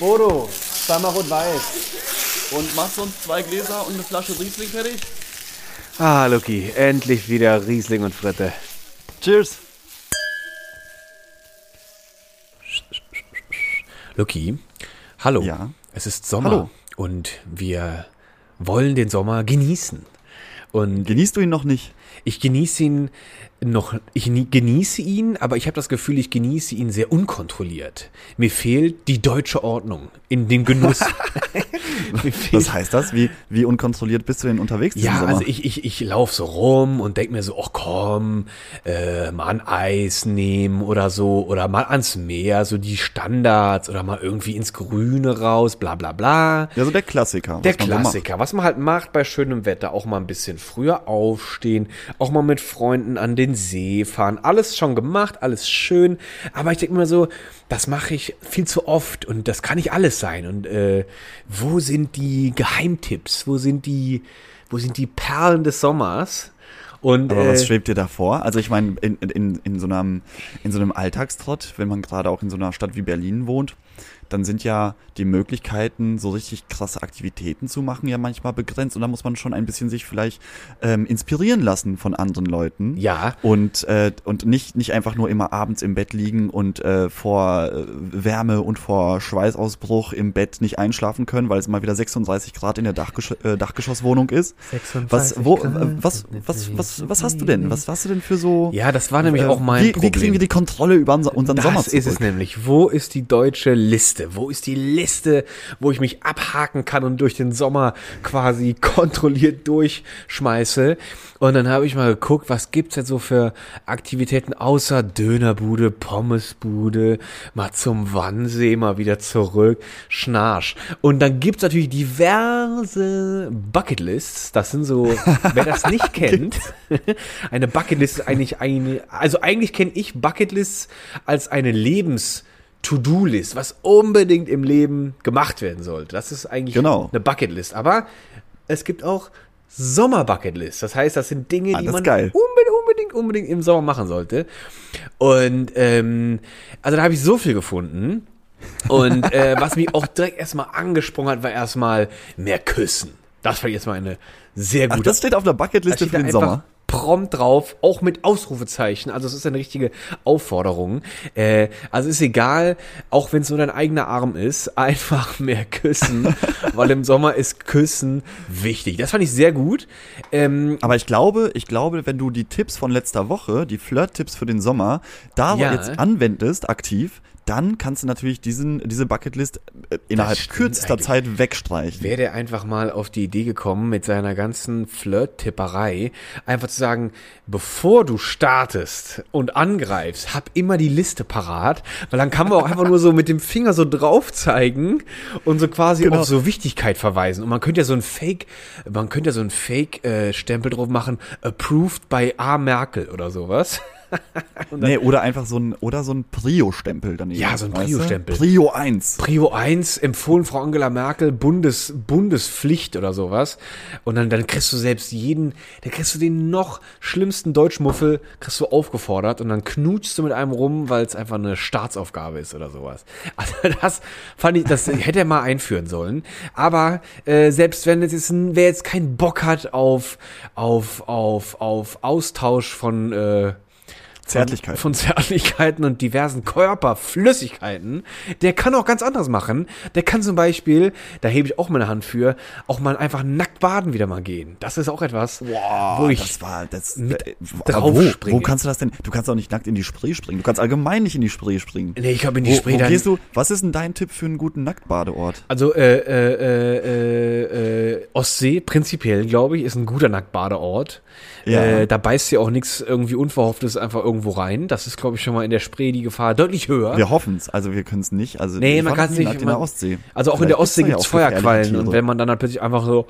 Bodo, zweimal rot-weiß. Und machst du uns zwei Gläser und eine Flasche Riesling fertig? Ah, Luki, endlich wieder Riesling und Fritte. Cheers. Luki, hallo. Ja. Es ist Sommer Hallo. und wir wollen den Sommer genießen. Und Genießt du ihn noch nicht? ich genieße ihn noch, ich nie- genieße ihn, aber ich habe das Gefühl, ich genieße ihn sehr unkontrolliert. Mir fehlt die deutsche Ordnung in dem Genuss. Was heißt das? Wie, wie unkontrolliert bist du denn unterwegs Ja, also ich, ich, ich laufe so rum und denk mir so, ach komm, äh, mal ein Eis nehmen oder so, oder mal ans Meer, so die Standards, oder mal irgendwie ins Grüne raus, bla bla bla. ja, so der Klassiker. Der man so. Klassiker, was man halt macht bei schönem Wetter, auch mal ein bisschen früher aufstehen, auch mal mit Freunden an den See fahren, alles schon gemacht, alles schön, aber ich denke mir so, das mache ich viel zu oft und das kann nicht alles sein und äh, wo sind die Geheimtipps, wo sind die, wo sind die Perlen des Sommers? Und Aber was äh, schwebt dir da vor? Also ich meine, in, in, in, so einem, in so einem Alltagstrott, wenn man gerade auch in so einer Stadt wie Berlin wohnt, dann sind ja die Möglichkeiten, so richtig krasse Aktivitäten zu machen, ja manchmal begrenzt. Und da muss man schon ein bisschen sich vielleicht ähm, inspirieren lassen von anderen Leuten. Ja. Und, äh, und nicht, nicht einfach nur immer abends im Bett liegen und äh, vor äh, Wärme und vor Schweißausbruch im Bett nicht einschlafen können, weil es mal wieder 36 Grad in der Dachgesch äh, Dachgeschosswohnung ist. 36 Was, wo, Grad. was, was, was, was hast du denn? Was hast du denn für so? ja, das war nämlich äh, auch mein wie, Problem. wie kriegen wir die Kontrolle über unser- unseren das Sommer ist es nämlich. Wo ist die deutsche Liste? Wo ist die Liste, wo ich mich abhaken kann und durch den Sommer quasi kontrolliert durchschmeiße? Und dann habe ich mal geguckt, was gibt's denn so für Aktivitäten außer Dönerbude, Pommesbude, mal zum Wannsee, mal wieder zurück, Schnarch. Und dann gibt's natürlich diverse Bucketlists. Das sind so, wer das nicht kennt, eine Bucketlist ist eigentlich eine, also eigentlich kenne ich Bucketlists als eine Lebens- To-Do-List, was unbedingt im Leben gemacht werden sollte. Das ist eigentlich Genau. eine Bucketlist. Aber es gibt auch Sommer-Bucketlist. Das heißt, das sind Dinge, Ah, die man unbedingt, unbedingt, unbedingt im Sommer machen sollte. Und ähm, also da habe ich so viel gefunden. Und äh, was mich auch direkt erstmal angesprungen hat, war erstmal mehr Küssen. Das fand ich erstmal eine sehr Ach, gute das steht auf der Bucketliste für den Sommer. Prompt drauf, auch mit Ausrufezeichen. Also es ist eine richtige Aufforderung. Äh, also ist egal, auch wenn es nur dein eigener Arm ist, einfach mehr küssen, weil im Sommer ist Küssen wichtig. Das fand ich sehr gut. Ähm, Aber ich glaube, ich glaube, wenn du die Tipps von letzter Woche, die Flirt-Tipps für den Sommer, da Ja. jetzt anwendest, aktiv, dann kannst du natürlich diesen, diese Bucketlist äh, innerhalb kürzester eigentlich. Zeit wegstreichen. Wäre der einfach mal auf die Idee gekommen, mit seiner ganzen Flirt-Tipperei einfach zu sagen, bevor du startest und angreifst, hab immer die Liste parat, weil dann kann man auch einfach nur so mit dem Finger so drauf zeigen und so quasi Genau. auf so Wichtigkeit verweisen. Und man könnte ja so ein Fake, man könnte ja so ein Fake-Stempel drauf machen, approved by A. Merkel oder sowas. Nee, oder einfach so ein, oder so ein Prio-Stempel daneben. Ja, so ein? Prio-Stempel. Prio 1. Prio 1 empfohlen Frau Angela Merkel Bundes, Bundespflicht oder sowas. Und dann, dann kriegst du selbst jeden, dann kriegst du den noch schlimmsten Deutschmuffel, kriegst du aufgefordert und dann knutschst du mit einem rum, weil es einfach eine Staatsaufgabe ist oder sowas. Also das fand ich, das hätte er mal einführen sollen. Aber äh, selbst wenn es jetzt, wer jetzt keinen Bock hat auf, auf, auf, auf Austausch von, äh, Zärtlichkeit. von Zärtlichkeiten und diversen Körperflüssigkeiten, der kann auch ganz anderes machen. Der kann zum Beispiel, da hebe ich auch meine Hand für, auch mal einfach nackt baden wieder mal gehen. Das ist auch etwas, Boah, wo ich das war das mit äh, drauf wo, springe. wo kannst du das denn? Du kannst auch nicht nackt in die Spree springen. Du kannst allgemein nicht in die Spree springen. Nee, ich glaube in die Wo, Spree wo dann. gehst du? Was ist denn dein Tipp für einen guten Nacktbadeort? Also äh, äh, äh, äh, Ostsee prinzipiell, glaube ich, ist ein guter Nacktbadeort. Ja. Äh, da beißt dir auch nichts irgendwie Unverhofftes einfach irgendwo rein. Das ist, glaube ich, schon mal in der Spree die Gefahr deutlich höher. Wir hoffen es, also wir können es nicht. Also Nee, man kann es nicht. nackt in der man- Ostsee. Also auch in Vielleicht der Ostsee ja auch gefährliche Feuerquallen und wenn man dann halt plötzlich einfach so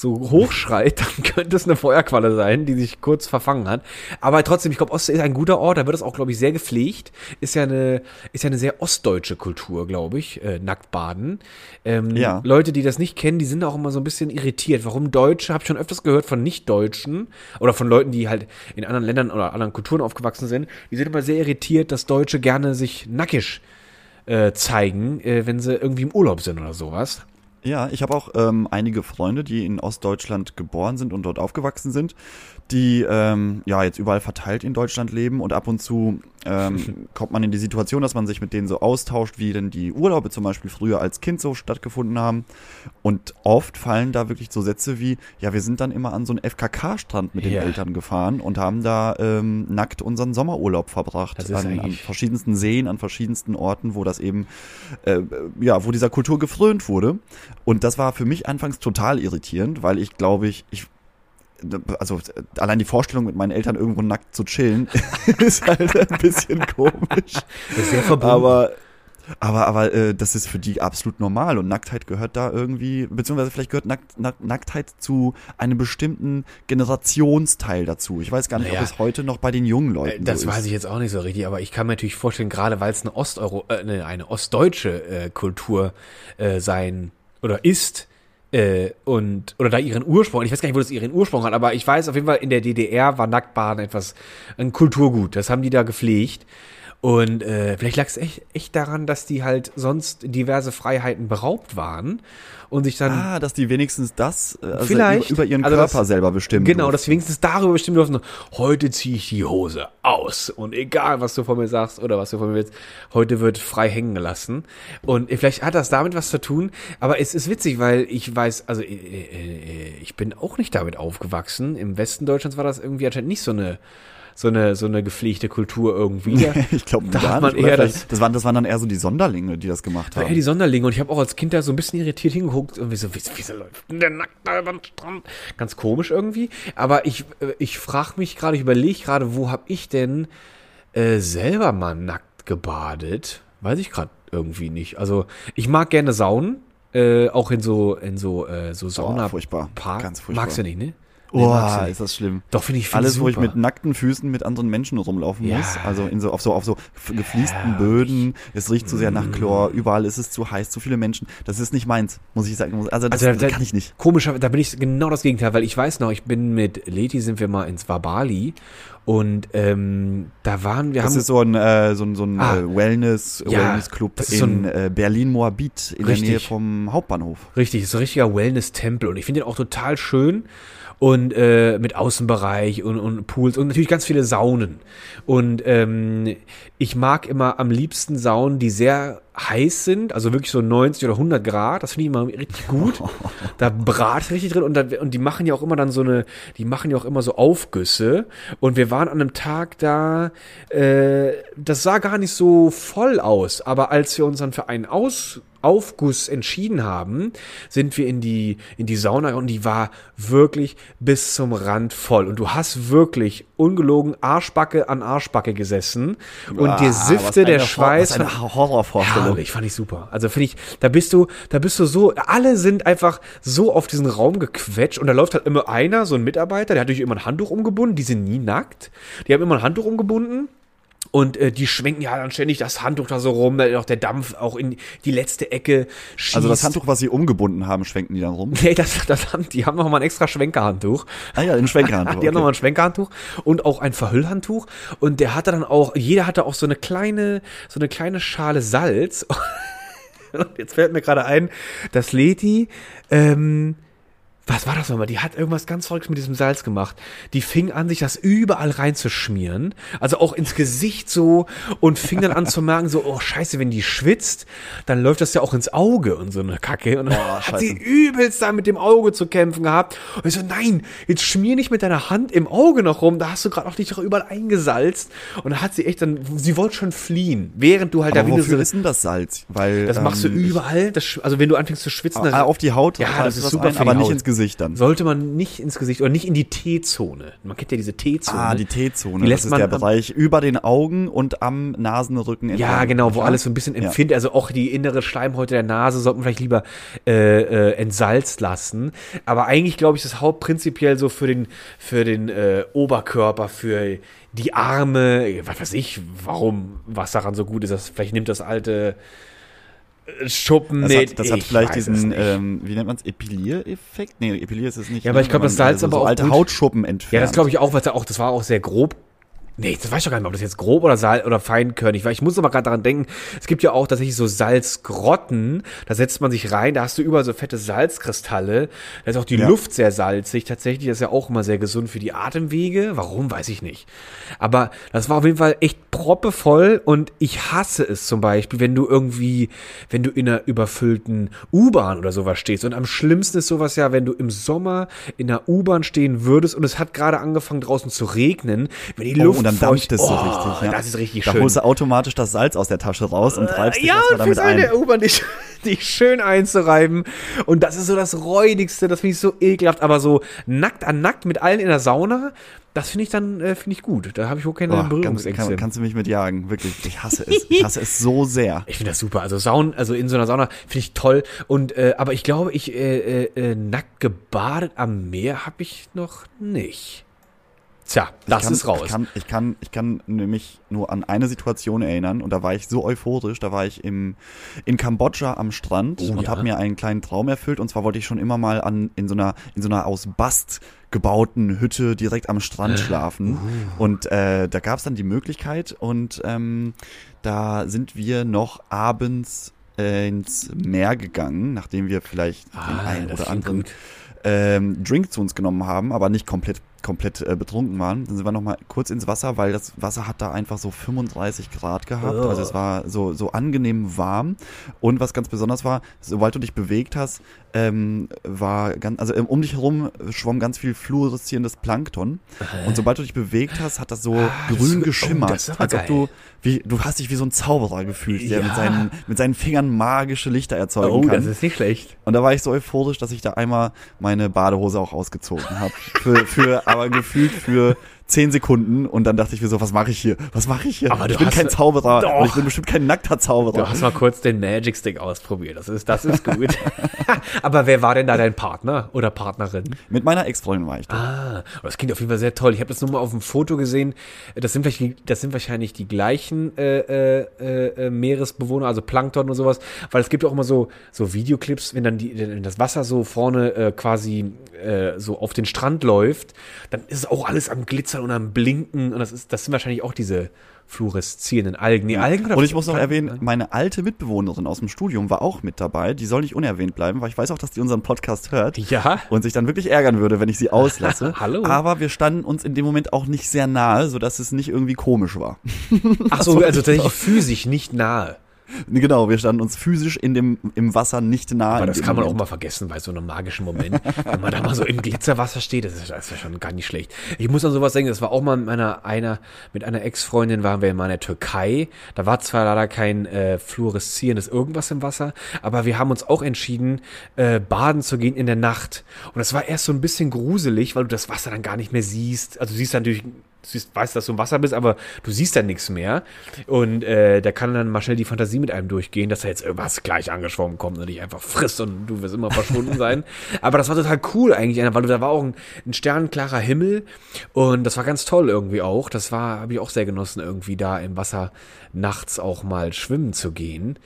so hochschreit, dann könnte es eine Feuerqualle sein, die sich kurz verfangen hat. Aber trotzdem, ich glaube, Ostsee ist ein guter Ort, da wird es auch, glaube ich, sehr gepflegt. Ist ja eine, ist ja eine sehr ostdeutsche Kultur, glaube ich, äh, Nacktbaden. Ähm, Ja. Leute, die das nicht kennen, die sind auch immer so ein bisschen irritiert. Warum Deutsche, habe ich schon öfters gehört von Nicht-Deutschen oder von Leuten, die halt in anderen Ländern oder anderen Kulturen aufgewachsen sind, die sind immer sehr irritiert, dass Deutsche gerne sich nackig äh, zeigen, äh, wenn sie irgendwie im Urlaub sind oder sowas. Ja, ich habe auch ähm, einige Freunde, die in Ostdeutschland geboren sind und dort aufgewachsen sind, die ähm, ja jetzt überall verteilt in Deutschland leben und ab und zu ähm, kommt man in die Situation, dass man sich mit denen so austauscht, wie denn die Urlaube zum Beispiel früher als Kind so stattgefunden haben. Und oft fallen da wirklich so Sätze wie, ja, wir sind dann immer an so einen FKK-Strand mit den Ja. Eltern gefahren und haben da ähm, nackt unseren Sommerurlaub verbracht. Das ist An, an verschiedensten Seen, an verschiedensten Orten, wo das eben, äh, ja, wo dieser Kultur gefrönt wurde. Und das war für mich anfangs total irritierend, weil ich glaube ich, ich also äh, allein die Vorstellung mit meinen Eltern irgendwo nackt zu chillen ist halt ein bisschen komisch. Das ist sehr verbunden. Aber aber aber äh, das ist für die absolut normal und Nacktheit gehört da irgendwie beziehungsweise vielleicht gehört Nackt, Nackt, Nacktheit zu einem bestimmten Generationsteil dazu. Ich weiß gar nicht, Naja. ob es heute noch bei den jungen Leuten Äh, Das so weiß ist. ich jetzt auch nicht so richtig, aber ich kann mir natürlich vorstellen, gerade weil es eine Osteuro, äh, eine, eine ostdeutsche äh, Kultur äh, sein oder ist äh, und oder da ihren Ursprung, ich weiß gar nicht, wo das ihren Ursprung hat, aber ich weiß auf jeden Fall in der DDR war Nacktbaden etwas ein Kulturgut, das haben die da gepflegt. Und äh, vielleicht lag es echt, echt daran, dass die halt sonst diverse Freiheiten beraubt waren und sich dann Ah, dass die wenigstens das äh, also Vielleicht. über, ihren Also das- Körper selber bestimmen. Genau, durften. dass wir wenigstens darüber bestimmen durften, heute ziehe ich die Hose aus. Und egal, was du von mir sagst oder was du von mir willst, heute wird frei hängen gelassen. Und vielleicht hat das damit was zu tun, aber es ist witzig, weil ich weiß, also äh, äh, ich bin auch nicht damit aufgewachsen. Im Westen Deutschlands war das irgendwie anscheinend nicht so eine so eine so eine gepflegte Kultur irgendwie. Ich glaube, da hat man eher das das waren das waren dann eher so die Sonderlinge, die das gemacht haben. eher die Sonderlinge und ich habe auch als Kind da so ein bisschen irritiert hingeguckt und wie so, wieso, wieso läuft denn der nackt da über den Strand? Ganz komisch irgendwie. Aber ich, äh, ich frage mich gerade, ich überlege gerade, wo habe ich denn äh, selber mal nackt gebadet? Weiß ich gerade irgendwie nicht. Also ich mag gerne Saunen, äh, auch in so in so äh, so Sauna furchtbar. Park. Ganz furchtbar. Magst du nicht, ne? Nee, Oh, ist das schlimm. Doch finde ich find Alles, wo ich super. mit nackten Füßen mit anderen Menschen rumlaufen Ja. muss. Also in so, auf so, auf so gefliesten Böden. Es riecht zu sehr Mm. nach Chlor. Überall ist es zu heiß, zu viele Menschen. Das ist nicht meins, muss ich sagen. Also das, Also, das da- kann ich nicht. Komischer, da bin ich genau das Gegenteil, weil ich weiß noch, ich bin mit Leti sind wir mal ins Wabali und ähm, da waren wir Das haben ist so ein, äh, so ein, so ein Ah. äh, Wellness, Ja, Wellness-Club das ist so in ein- äh, Berlin-Moabit in Richtig. der Nähe vom Hauptbahnhof. Richtig, ist so ein richtiger Wellness-Tempel und ich finde den auch total schön und äh, mit Außenbereich und, und Pools und natürlich ganz viele Saunen. Und ähm, ich mag immer am liebsten Saunen, die sehr heiß sind, also wirklich so 90 oder 100 Grad, das finde ich immer richtig gut. Da brat richtig drin und, da, und die machen ja auch immer dann so eine, die machen ja auch immer so Aufgüsse und wir waren an einem Tag da, äh, das sah gar nicht so voll aus, aber als wir uns dann für einen aus Aufguss entschieden haben, sind wir in die, in die Sauna und die war wirklich bis zum Rand voll. Und du hast wirklich ungelogen Arschbacke an Arschbacke gesessen und Ah, dir siffte der Schweiß. Was eine Horrorvorstellung. Herrlich, fand ich super. Also finde ich, da bist du, da bist du so, alle sind einfach so auf diesen Raum gequetscht und da läuft halt immer einer, so ein Mitarbeiter, der hat natürlich immer ein Handtuch umgebunden, die sind nie nackt, die haben immer ein Handtuch umgebunden und äh, die schwenken ja dann ständig das Handtuch da so rum, da auch der Dampf auch in die letzte Ecke schießt. Also das Handtuch, was sie umgebunden haben, schwenken die dann rum. Nee, das, das haben, die haben noch mal ein extra Schwenkerhandtuch. Ah ja, ein Schwenkerhandtuch. Die haben okay. nochmal ein Schwenkerhandtuch und auch ein Verhüllhandtuch. Und der hatte dann auch, jeder hatte auch so eine kleine, so eine kleine Schale Salz. Und jetzt fällt mir gerade ein, dass Leti, ähm, was war das nochmal? Die hat irgendwas ganz Verrücktes mit diesem Salz gemacht. Die fing an, sich das überall reinzuschmieren. Also auch ins Gesicht so und fing dann an zu merken, so, oh scheiße, wenn die schwitzt, dann läuft das ja auch ins Auge und so eine Kacke. Und dann Boah, hat sie übelst da mit dem Auge zu kämpfen gehabt. Und ich so, nein, jetzt schmier nicht mit deiner Hand im Auge noch rum, da hast du gerade auch dich doch überall eingesalzt. Und dann hat sie echt dann, sie wollte schon fliehen, während du halt Aber da wieder so, ist denn das Salz? Weil das machst du ähm, überall, das, also wenn du anfängst zu schwitzen, Ah, auf die Haut, Ja, reißt das du ist super ein, aber nicht ins Gesicht dann. sollte man nicht ins Gesicht oder nicht in die T-Zone. Man kennt ja diese T-Zone. Ah, die T-Zone. Das ist der Bereich über den Augen und am Nasenrücken. Ja, entlang. genau, wo Ja? alles so ein bisschen Ja. empfindet. Also auch die innere Schleimhäute der Nase sollte man vielleicht lieber äh, äh, entsalzt lassen. Aber eigentlich glaube ich, das Haupt prinzipiell so für den, für den äh, Oberkörper, für die Arme, was weiß ich, warum, was daran so gut ist. Das, vielleicht nimmt das alte Schuppen Das, hat, das hat Ich vielleicht diesen, ähm, wie nennt man es, Epilier-Effekt? Nee, Epilier ist es nicht. Ja, aber ne? ich glaub, Wenn das man, Salz also aber so auch alte gut- Hautschuppen entfernt. Ja, das glaube ich auch, weil auch, das war auch sehr grob Nee, das weiß ich doch gar nicht, ob das jetzt grob oder Sal oder feinkörnig war. Ich muss aber gerade daran denken, es gibt ja auch tatsächlich so Salzgrotten, da setzt man sich rein, da hast du überall so fette Salzkristalle. Da ist auch die Ja. Luft sehr salzig tatsächlich, das ist ja auch immer sehr gesund für die Atemwege. Warum, weiß ich nicht. Aber das war auf jeden Fall echt proppevoll und ich hasse es zum Beispiel, wenn du irgendwie, wenn du in einer überfüllten U-Bahn oder sowas stehst. Und am schlimmsten ist sowas ja, wenn du im Sommer in einer U-Bahn stehen würdest und es hat gerade angefangen draußen zu regnen, wenn die Luft oh, und dann dampft es so oh, richtig. Ja. Das ist richtig da schön. holst du automatisch das Salz aus der Tasche raus und treibst dich ja, erstmal und damit ein. der U-Bahn dich, dich schön einzureiben. Und das ist so das Räudigste, das finde ich so ekelhaft. Aber so nackt an nackt mit allen in der Sauna, das finde ich dann, äh, finde ich gut. Da habe ich auch keine Boah, kannst, Berührungsängste. kann, kannst du mich mitjagen, wirklich. Ich hasse es. Ich hasse es so sehr. Ich finde das super. Also Saun, also in so einer Sauna finde ich toll. Und äh, aber ich glaube, ich äh, äh, äh, nackt gebadet am Meer habe ich noch nicht. Tja, das kann, ist raus. Ich kann, ich kann, ich kann nämlich nur an eine Situation erinnern und da war ich so euphorisch. Da war ich im, in Kambodscha am Strand Oh, und ja. habe mir einen kleinen Traum erfüllt. Und zwar wollte ich schon immer mal an in so einer in so einer aus Bast gebauten Hütte direkt am Strand schlafen. Und äh, da gab es dann die Möglichkeit und ähm, da sind wir noch abends äh, ins Meer gegangen, nachdem wir vielleicht den Ah, einen das oder anderen ähm, Drink zu uns genommen haben, aber nicht komplett komplett äh, betrunken waren. Dann sind wir noch mal kurz ins Wasser, weil das Wasser hat da einfach so 35 Grad gehabt. Oh. Also es war so so angenehm warm. Und was ganz besonders war, sobald du dich bewegt hast, ähm, war ganz also ähm, um dich herum schwamm ganz viel fluoreszierendes Plankton. Und sobald du dich bewegt hast, hat das so Ah, grün oh, geschimmert, das ist aber als ob du wie du hast dich wie so ein Zauberer gefühlt, der Ja. mit seinen mit seinen Fingern magische Lichter erzeugen Oh, kann. das ist nicht schlecht. Und da war ich so euphorisch, dass ich da einmal meine Badehose auch ausgezogen habe. Für, für, aber gefühlt für zehn Sekunden. Und dann dachte ich mir so, was mache ich hier? Was mache ich hier? Aber ich bin kein Zauberer. Doch. Und ich bin bestimmt kein nackter Zauberer. Du hast mal kurz den Magic Stick ausprobiert. Das ist, das ist gut. Aber wer war denn da dein Partner oder Partnerin? Mit meiner Ex-Freundin war ich da. Ah, das klingt auf jeden Fall sehr toll. Ich habe das nur mal auf dem Foto gesehen. Das sind vielleicht, das sind wahrscheinlich die gleichen äh, äh, äh, Meeresbewohner, also Plankton und sowas. Weil es gibt auch immer so so Videoclips, wenn dann die, wenn das Wasser so vorne äh, quasi äh, so auf den Strand läuft, dann ist es auch alles am Glitzern und am Blinken. Und das ist, das sind wahrscheinlich auch diese fluoreszierenden Algen. Nee, Algen oder Und ich muss noch erwähnen, meine alte Mitbewohnerin aus dem Studium war auch mit dabei. Die soll nicht unerwähnt bleiben, weil ich weiß auch, dass die unseren Podcast hört. Ja. Und sich dann wirklich ärgern würde, wenn ich sie auslasse. Hallo. Aber wir standen uns in dem Moment auch nicht sehr nahe, sodass es nicht irgendwie komisch war. Ach so, also tatsächlich physisch nicht nahe. Genau, wir standen uns physisch in dem, im Wasser nicht nahe. Aber das kann man auch mal vergessen bei so einem magischen Moment. Wenn man da mal so im Glitzerwasser steht, das ist, das ist ja schon gar nicht schlecht. Ich muss an sowas denken, das war auch mal mit meiner, einer, mit einer Ex-Freundin waren wir mal in der Türkei. Da war zwar leider kein äh, fluoreszierendes irgendwas im Wasser, aber wir haben uns auch entschieden, äh, baden zu gehen in der Nacht. Und das war erst so ein bisschen gruselig, weil du das Wasser dann gar nicht mehr siehst. Also du siehst dann natürlich du siehst, weißt, dass du im Wasser bist, aber du siehst dann nichts mehr. Und äh, da kann dann mal schnell die Fantasie mit einem durchgehen, dass da jetzt irgendwas gleich angeschwommen kommt und dich einfach frisst und du wirst immer verschwunden sein. Aber das war total cool eigentlich, weil da war auch ein, ein sternenklarer Himmel und das war ganz toll irgendwie auch. Das war, habe ich auch sehr genossen, irgendwie da im Wasser nachts auch mal schwimmen zu gehen.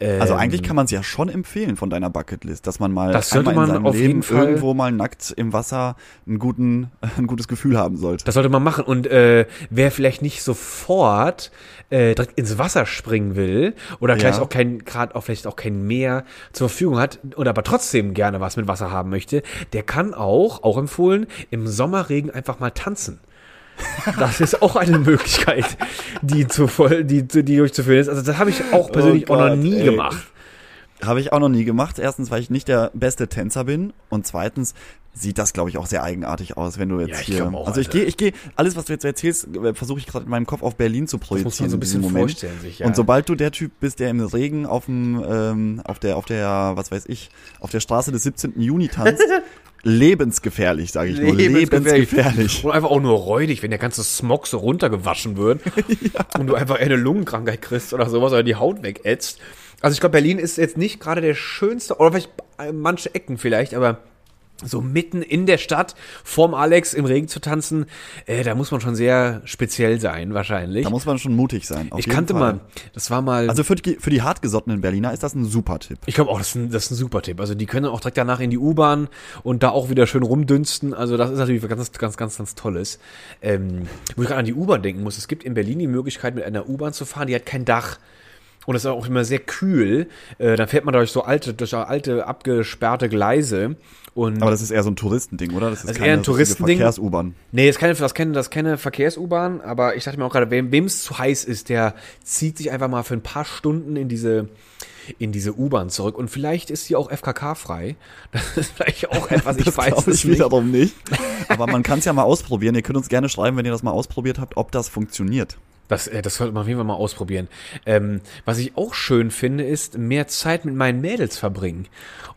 Also Ähm, eigentlich kann man es ja schon empfehlen von deiner Bucketlist, dass man mal Das sollte man auf Leben jeden Fall- irgendwo mal nackt im Wasser einen guten, ein gutes Gefühl haben sollte. Das sollte man machen. Und äh, wer vielleicht nicht sofort äh, direkt ins Wasser springen will oder Ja. vielleicht auch kein, gerade auch vielleicht auch kein Meer zur Verfügung hat und aber trotzdem gerne was mit Wasser haben möchte, der kann auch, auch empfohlen, im Sommerregen einfach mal tanzen. Das ist auch eine Möglichkeit, die zu voll, die, die durchzuführen ist. Also das habe ich auch persönlich auch noch Oh Gott, nie ey. gemacht. Habe ich auch noch nie gemacht. Erstens, weil ich nicht der beste Tänzer bin und zweitens sieht das, glaube ich, auch sehr eigenartig aus, wenn du jetzt Ja, hier. auch, also ich gehe, ich gehe, alles, was du jetzt erzählst, äh, versuche ich gerade in meinem Kopf auf Berlin zu projizieren. muss man so ein bisschen Moment. vorstellen sich, ja. Und sobald du der Typ bist, der im Regen auf dem, ähm, auf der, auf der, was weiß ich, auf der Straße des 17. Juni tanzt, lebensgefährlich, sage ich nur, lebensgefährlich. Und einfach auch nur räudig, wenn der ganze Smog so runtergewaschen wird und du einfach eine Lungenkrankheit kriegst oder sowas oder die Haut wegätzt. Also ich glaube, Berlin ist jetzt nicht gerade der schönste, oder vielleicht äh, manche Ecken vielleicht, aber so mitten in der Stadt vorm Alex im Regen zu tanzen, äh, da muss man schon sehr speziell sein, wahrscheinlich. Da muss man schon mutig sein. ich kannte Fall. mal, das war mal. Also für die, für die hartgesottenen Berliner ist das ein super Tipp. Ich glaube auch, das ist, ein, das ist ein super Tipp. Also die können auch direkt danach in die U-Bahn und da auch wieder schön rumdünsten. Also das ist natürlich was ganz, ganz, ganz, ganz Tolles. Ähm, wo ich gerade an die U-Bahn denken muss, es gibt in Berlin die Möglichkeit, mit einer U-Bahn zu fahren, die hat kein Dach und es ist auch immer sehr kühl. Äh, dann fährt man durch so alte, durch alte abgesperrte Gleise. Und Aber das ist eher so ein Touristending, oder? Das ist, das ist eher ein Touristending. Verkehrs-U-Bahn. Nee, das ist keine, das keine, das keine Verkehrs-U-Bahn, aber ich dachte mir auch gerade, wem es zu heiß ist, der zieht sich einfach mal für ein paar Stunden in diese in diese U-Bahn zurück und vielleicht ist sie auch FKK-frei. Das ist vielleicht auch etwas, ich das weiß es nicht. wiederum nicht. Aber man kann es ja mal ausprobieren. Ihr könnt uns gerne schreiben, wenn ihr das mal ausprobiert habt, ob das funktioniert. Das, äh, das sollte man auf jeden Fall mal ausprobieren. Ähm, was ich auch schön finde, ist mehr Zeit mit meinen Mädels verbringen.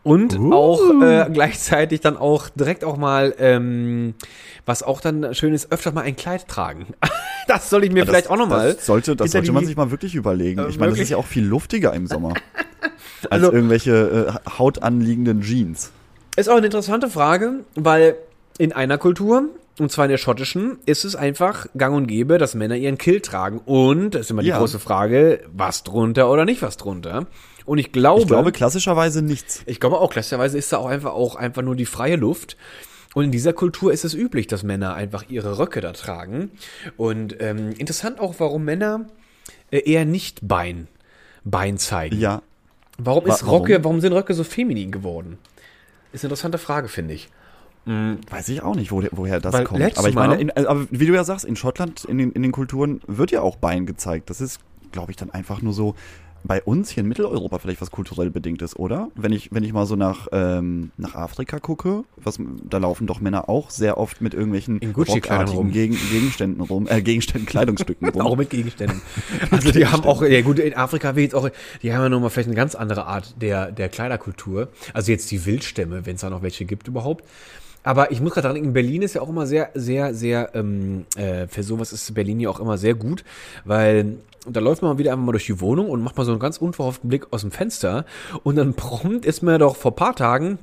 Und uh. auch äh, gleichzeitig dann auch direkt auch mal, ähm, was auch dann schön ist, öfter mal ein Kleid tragen. das soll ich mir ja, vielleicht auch nochmal. Das sollte, das sollte man sich mal wirklich überlegen. Äh, ich meine, das ist ja auch viel luftiger im Sommer. als also, irgendwelche äh, hautanliegenden Jeans. Ist auch eine interessante Frage, weil in einer Kultur und zwar in der schottischen, ist es einfach gang und gäbe, dass Männer ihren Kill tragen. Und, das ist immer die ja. große Frage, was drunter oder nicht was drunter. Und ich glaube. Ich glaube klassischerweise nichts. Ich glaube auch, klassischerweise ist da auch einfach auch einfach nur die freie Luft. Und in dieser Kultur ist es üblich, dass Männer einfach ihre Röcke da tragen. Und ähm, interessant auch, warum Männer äh, eher nicht Bein, Bein zeigen. Ja. Warum ist Röcke, warum sind Röcke so feminin geworden? Ist eine interessante Frage, finde ich. Mhm. Weiß ich auch nicht, wo, woher das Weil kommt. Aber ich meine, in, aber wie du ja sagst, in Schottland, in den, in den Kulturen wird ja auch Bein gezeigt. Das ist, glaube ich, dann einfach nur so bei uns hier in Mitteleuropa vielleicht was kulturell bedingt ist, oder? Wenn ich, wenn ich mal so nach, ähm, nach Afrika gucke, was, da laufen doch Männer auch sehr oft mit irgendwelchen rockartigen Gegen, Gegenständen rum, äh, Gegenständen, Kleidungsstücken rum. auch mit Gegenständen. Also die haben auch, ja gut, in Afrika wie jetzt auch, die haben ja nochmal vielleicht eine ganz andere Art der, der Kleiderkultur. Also jetzt die Wildstämme, wenn es da noch welche gibt überhaupt. Aber ich muss gerade dran denken, Berlin ist ja auch immer sehr, sehr, sehr, ähm, äh, für sowas ist Berlin ja auch immer sehr gut, weil da läuft man wieder einfach mal durch die Wohnung und macht mal so einen ganz unverhofften Blick aus dem Fenster und dann prompt ist mir doch vor paar Tagen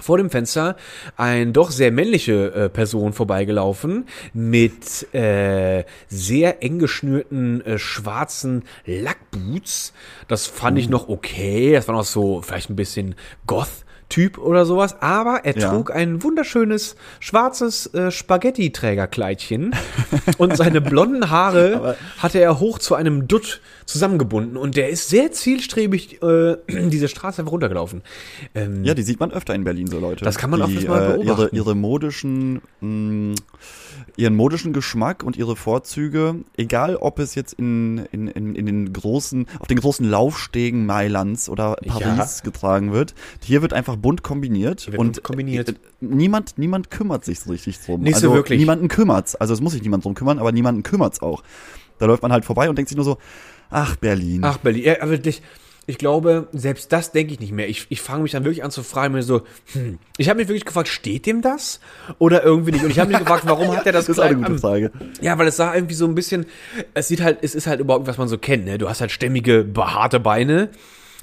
vor dem Fenster ein doch sehr männliche äh, Person vorbeigelaufen mit äh, sehr eng geschnürten äh, schwarzen Lackboots. Das fand ich uh. noch okay. Das war noch so vielleicht ein bisschen Goth Typ oder sowas, aber er ja. trug ein wunderschönes schwarzes äh, Spaghetti-Trägerkleidchen und seine blonden Haare hatte er hoch zu einem Dutt zusammengebunden und der ist sehr zielstrebig äh, diese Straße einfach runtergelaufen. Ähm, ja, die sieht man öfter in Berlin, so Leute. Das kann man die, öfters mal beobachten. Äh, ihre, ihre modischen mh, mm, ihren modischen Geschmack und ihre Vorzüge, egal ob es jetzt in, in, in, in den großen, auf den großen Laufstegen Mailands oder Paris ja. getragen wird. Hier wird einfach bunt kombiniert und kombiniert. Äh, niemand, niemand kümmert sich so richtig drum. Nicht also so wirklich. Niemanden kümmert's. Also es muss sich niemand drum kümmern, aber niemanden kümmert's auch. Da läuft man halt vorbei und denkt sich nur so, ach Berlin. Ach Berlin. Ja, aber dich, ich glaube, selbst das denke ich nicht mehr. Ich, ich fange mich dann wirklich an zu fragen, mir so, hm, ich habe mich wirklich gefragt, steht dem das? Oder irgendwie nicht? Und ich habe mich gefragt, warum hat er das Das ist auch eine gute Frage. Ja, weil es sah irgendwie so ein bisschen, es sieht halt, es ist halt überhaupt, was man so kennt, ne? Du hast halt stämmige, behaarte Beine,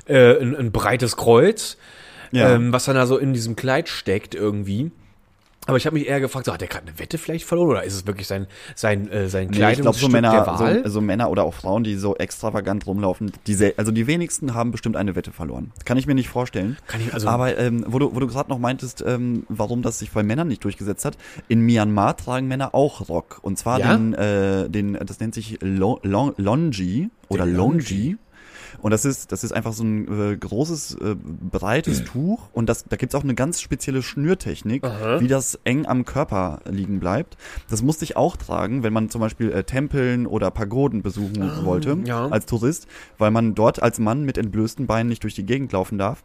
äh, ein, ein breites Kreuz, ja. ähm, was dann da so in diesem Kleid steckt irgendwie. Aber ich habe mich eher gefragt, so, hat er gerade eine Wette vielleicht verloren oder ist es wirklich sein sein äh, sein nee, Kleidungsstück ich glaub, so Männer, der Wahl? So, so Männer oder auch Frauen, die so extravagant rumlaufen, die also die wenigsten haben bestimmt eine Wette verloren. Kann ich mir nicht vorstellen. Kann ich also Aber ähm, wo du wo du gerade noch meintest, ähm, warum das sich bei Männern nicht durchgesetzt hat, in Myanmar tragen Männer auch Rock und zwar ja? den äh, den das nennt sich Lo, Lo, Longi oder Longi. Und das ist, das ist einfach so ein äh, großes, äh, breites Tuch und das, da gibt's auch eine ganz spezielle Schnürtechnik, Aha. wie das eng am Körper liegen bleibt. Das musste ich auch tragen, wenn man zum Beispiel äh, Tempeln oder Pagoden besuchen ah, wollte ja. als Tourist, weil man dort als Mann mit entblößten Beinen nicht durch die Gegend laufen darf.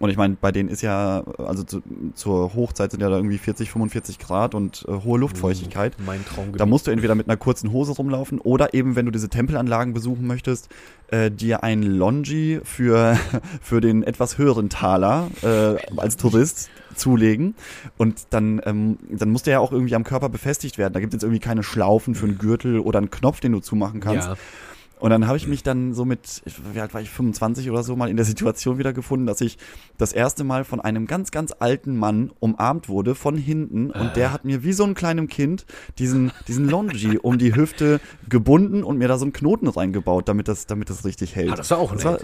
Und ich meine, bei denen ist ja, also zu, zur Hochzeit sind ja da irgendwie 40, 45 Grad und äh, hohe Luftfeuchtigkeit. Mein Traumgebiet. Da musst du entweder mit einer kurzen Hose rumlaufen oder eben, wenn du diese Tempelanlagen besuchen möchtest, äh, dir ein Longi für, für den etwas höheren Taler äh, als Tourist zulegen. Und dann, ähm, dann muss der ja auch irgendwie am Körper befestigt werden. Da gibt es jetzt irgendwie keine Schlaufen für einen Gürtel oder einen Knopf, den du zumachen kannst. Ja. Und dann habe ich mich dann so mit, wie alt war ich, 25 oder so mal in der Situation wiedergefunden, dass ich das erste Mal von einem ganz, ganz alten Mann umarmt wurde von hinten und der hat mir wie so ein kleinem Kind diesen, diesen Longi um die Hüfte gebunden und mir da so einen Knoten reingebaut, damit das, damit das richtig hält. Ah, das war auch das nett. war,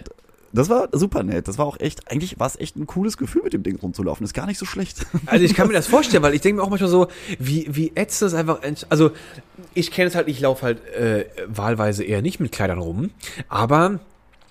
das war super nett. Das war auch echt, eigentlich war es echt ein cooles Gefühl, mit dem Ding rumzulaufen. Ist gar nicht so schlecht. Also ich kann mir das vorstellen, weil ich denke mir auch manchmal so, wie, wie ätzend es einfach, also ich kenne es halt, ich laufe halt äh, wahlweise eher nicht mit Kleidern rum, aber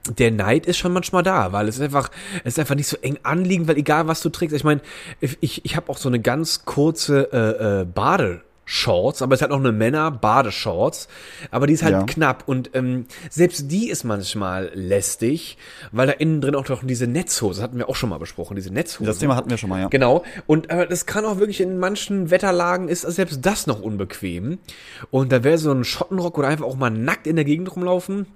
der Neid ist schon manchmal da, weil es ist einfach, es ist einfach nicht so eng anliegend, weil egal was du trägst, ich meine, ich, ich habe auch so eine ganz kurze äh, äh, Bade. Shorts, aber es hat noch eine Männer-Badeshorts, aber die ist halt Ja. knapp und ähm, selbst die ist manchmal lästig, weil da innen drin auch noch diese Netzhose, das hatten wir auch schon mal besprochen, diese Netzhose. Das Thema hatten wir schon mal, ja. Genau. Und aber das kann auch wirklich in manchen Wetterlagen ist selbst das noch unbequem. Und da wäre so ein Schottenrock oder einfach auch mal nackt in der Gegend rumlaufen,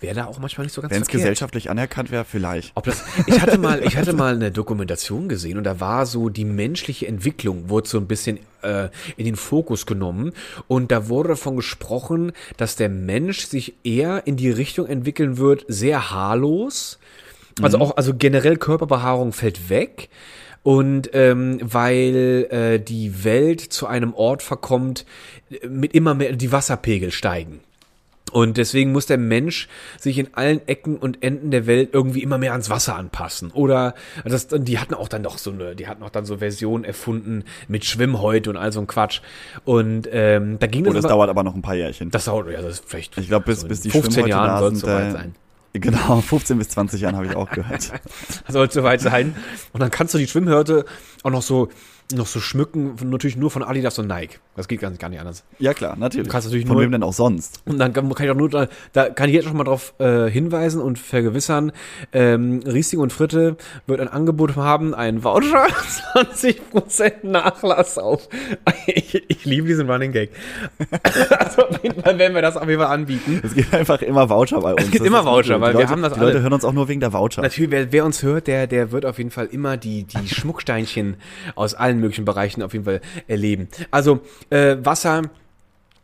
wäre da auch manchmal nicht so ganz Wenn es gesellschaftlich anerkannt wäre, vielleicht. Ob das, ich hatte mal, ich hatte mal eine Dokumentation gesehen und da war so die menschliche Entwicklung wurde so ein bisschen äh, in den Fokus genommen und da wurde davon gesprochen, dass der Mensch sich eher in die Richtung entwickeln wird, sehr haarlos, also auch also generell Körperbehaarung fällt weg. Und ähm, weil äh, die Welt zu einem Ort verkommt, äh, mit immer mehr die Wasserpegel steigen. Und deswegen muss der Mensch sich in allen Ecken und Enden der Welt irgendwie immer mehr ans Wasser anpassen. Oder das, die hatten auch dann noch so eine, die hatten auch dann so Versionen erfunden mit Schwimmhäute und all so ein Quatsch. Und ähm, da ging das, das aber, dauert aber noch ein paar Jährchen. das dauert, ja, das ist vielleicht. Ich glaube, bis, so bis die 15 Schwimmhäute Jahren soll es soweit äh, sein. Genau, 15 bis 20 Jahren habe ich auch gehört. Soll soweit sein. Und dann kannst du die Schwimmhörte auch noch so, noch so schmücken, natürlich nur von Adidas und Nike. Das geht gar nicht, gar nicht anders. Ja klar, natürlich. Du kannst natürlich Von nur- wem denn auch sonst? Und dann kann kann ich auch nur, da, da kann ich jetzt schon mal drauf äh, hinweisen und vergewissern, ähm, Riesling und Fritte wird ein Angebot haben, einen Voucher, 20% Nachlass auf. Ich, ich liebe diesen Running Gag. Also auf jeden Fall werden wir das auf jeden Fall anbieten. Es gibt einfach immer Voucher bei uns. gibt Das immer. Voucher, weil wir Leute, haben das Die Leute alle. hören uns auch nur wegen der Voucher. Natürlich, wer, wer uns hört, der, der wird auf jeden Fall immer die, die Schmucksteinchen aus allen möglichen Bereichen auf jeden Fall erleben. Also äh, Wasser,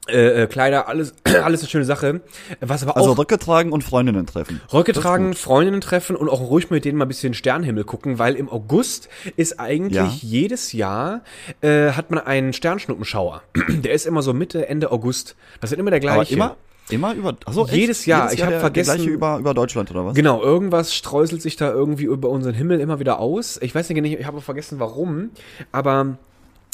äh, äh, Kleider, alles, alles eine schöne Sache. Was aber Also auch Röcke tragen und Freundinnen treffen. Röcke tragen. Freundinnen treffen und auch ruhig mit denen mal ein bisschen Sternenhimmel gucken, weil im August ist eigentlich Ja. jedes Jahr äh, hat man einen Sternschnuppenschauer. Der ist immer so Mitte, Ende August. Das ist immer der Aber gleiche. immer, immer über, achso, echt? Jedes Jahr. Ich hab der, vergessen- Der gleiche über, über Deutschland oder was? Genau, irgendwas streuselt sich da irgendwie über unseren Himmel immer wieder aus. Ich weiß nicht, ich habe vergessen warum, aber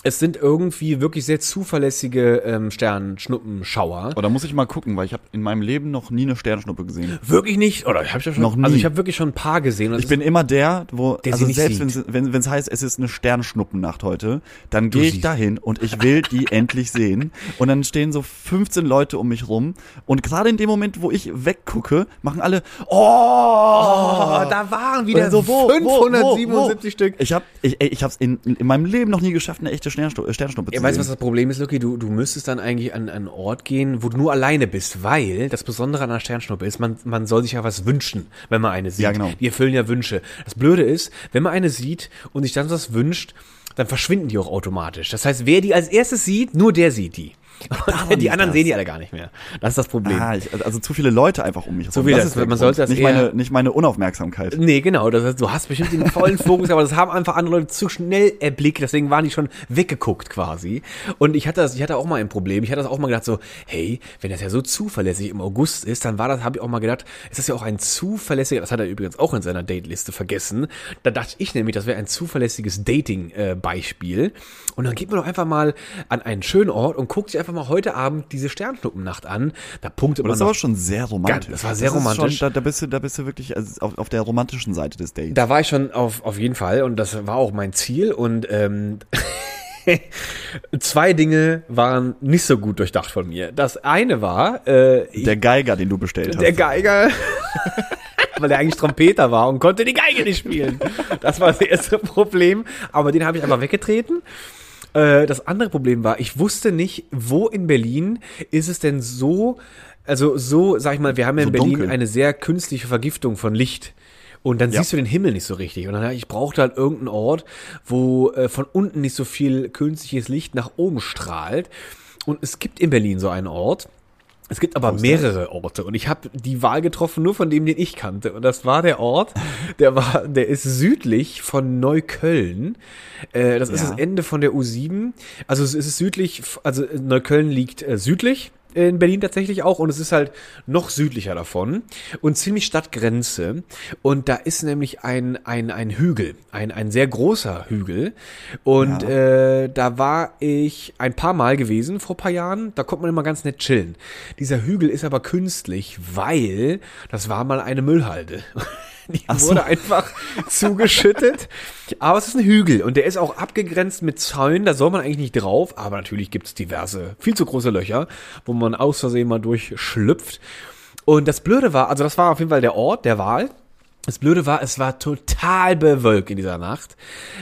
es sind irgendwie wirklich sehr zuverlässige ähm, Sternschnuppenschauer. Oder muss ich mal gucken, weil ich habe in meinem Leben noch nie eine Sternschnuppe gesehen. Wirklich nicht, oder ich habe schon, Noch nie. also ich habe wirklich schon ein paar gesehen. Ich es bin immer der, wo, Der also selbst sieht. wenn es heißt, es ist eine Sternschnuppennacht heute, dann gehe ich siehst- dahin und ich will die endlich sehen. Und dann stehen so 15 Leute um mich rum und gerade in dem Moment, wo ich weggucke, machen alle, oh, Oh, da waren wieder so, wo, wo, 577 wo, wo? Stück. Ich habe ich, ich hab's in, in meinem Leben noch nie geschafft, eine echte Sternschnuppe, Sternschnuppe Ja, zu weißt du, was das Problem ist, Lucky? Du, du müsstest dann eigentlich an, an einen Ort gehen, wo du nur alleine bist, weil das Besondere an einer Sternschnuppe ist, man, man soll sich ja was wünschen, wenn man eine sieht. Ja, genau. Die erfüllen ja Wünsche. Das Blöde ist, wenn man eine sieht und sich dann was wünscht, dann verschwinden die auch automatisch. Das heißt, wer die als erstes sieht, nur der sieht die. Und die anderen das. sehen die alle gar nicht mehr. Das ist das Problem. Ah, ich, also zu viele Leute einfach um mich Zu rum. viel, Das das- ist man sollte das nicht meine, nicht meine Unaufmerksamkeit. Nee, genau. Das heißt, du hast bestimmt den vollen Fokus, aber das haben einfach andere Leute zu schnell erblickt, deswegen waren die schon weggeguckt quasi. Und ich hatte das, ich hatte auch mal ein Problem. Ich hatte das auch mal gedacht so, hey, wenn das ja so zuverlässig im August ist, dann war das, habe ich auch mal gedacht, ist das ja auch ein zuverlässiger, das hat er übrigens auch in seiner Dateliste vergessen. Da dachte ich nämlich, das wäre ein zuverlässiges Dating-Beispiel. Und dann geht man doch einfach mal an einen schönen Ort und guckt sich einfach mal heute Abend diese Sternschnuppennacht an. Da punktet Aber man das aber schon sehr romantisch. das war sehr ist romantisch. Schon, da, da, bist du, da bist du wirklich also auf, auf der romantischen Seite des Dates. Da war ich schon auf, auf jeden Fall und das war auch mein Ziel und ähm, zwei Dinge waren nicht so gut durchdacht von mir. Das eine war, äh, der Geiger, den du bestellt der hast. Geiger, weil er eigentlich Trompeter war und konnte die Geige nicht spielen. Das war das erste Problem, aber den habe ich einfach weggetreten. Äh, Das andere Problem war, ich wusste nicht, wo in Berlin ist es denn so, also so, sag ich mal, wir haben ja in So Berlin dunkel. eine sehr künstliche Vergiftung von Licht. Und dann Ja. siehst du den Himmel nicht so richtig. Und dann ich brauchte halt irgendeinen Ort, wo äh, von unten nicht so viel künstliches Licht nach oben strahlt. Und es gibt in Berlin so einen Ort. Es gibt aber mehrere Orte und ich habe die Wahl getroffen nur von dem, den ich kannte. Und das war der Ort, der war, der ist südlich von Neukölln. Äh, das ist Ja. das Ende von der U7. Also es ist südlich, also Neukölln liegt äh, südlich in Berlin tatsächlich auch und es ist halt noch südlicher davon und ziemlich Stadtgrenze und da ist nämlich ein ein ein Hügel, ein ein sehr großer Hügel und Ja. äh, da war ich ein paar Mal gewesen vor ein paar Jahren, da konnte man immer ganz nett chillen. Dieser Hügel ist aber künstlich, weil das war mal eine Müllhalde. Die so. wurde einfach zugeschüttet. Aber es ist ein Hügel und der ist auch abgegrenzt mit Zäunen. Da soll man eigentlich nicht drauf. Aber natürlich gibt es diverse, viel zu große Löcher, wo man aus Versehen mal durchschlüpft. Und das Blöde war, also das war auf jeden Fall der Ort der Wahl. Das Blöde war, es war total bewölkt in dieser Nacht.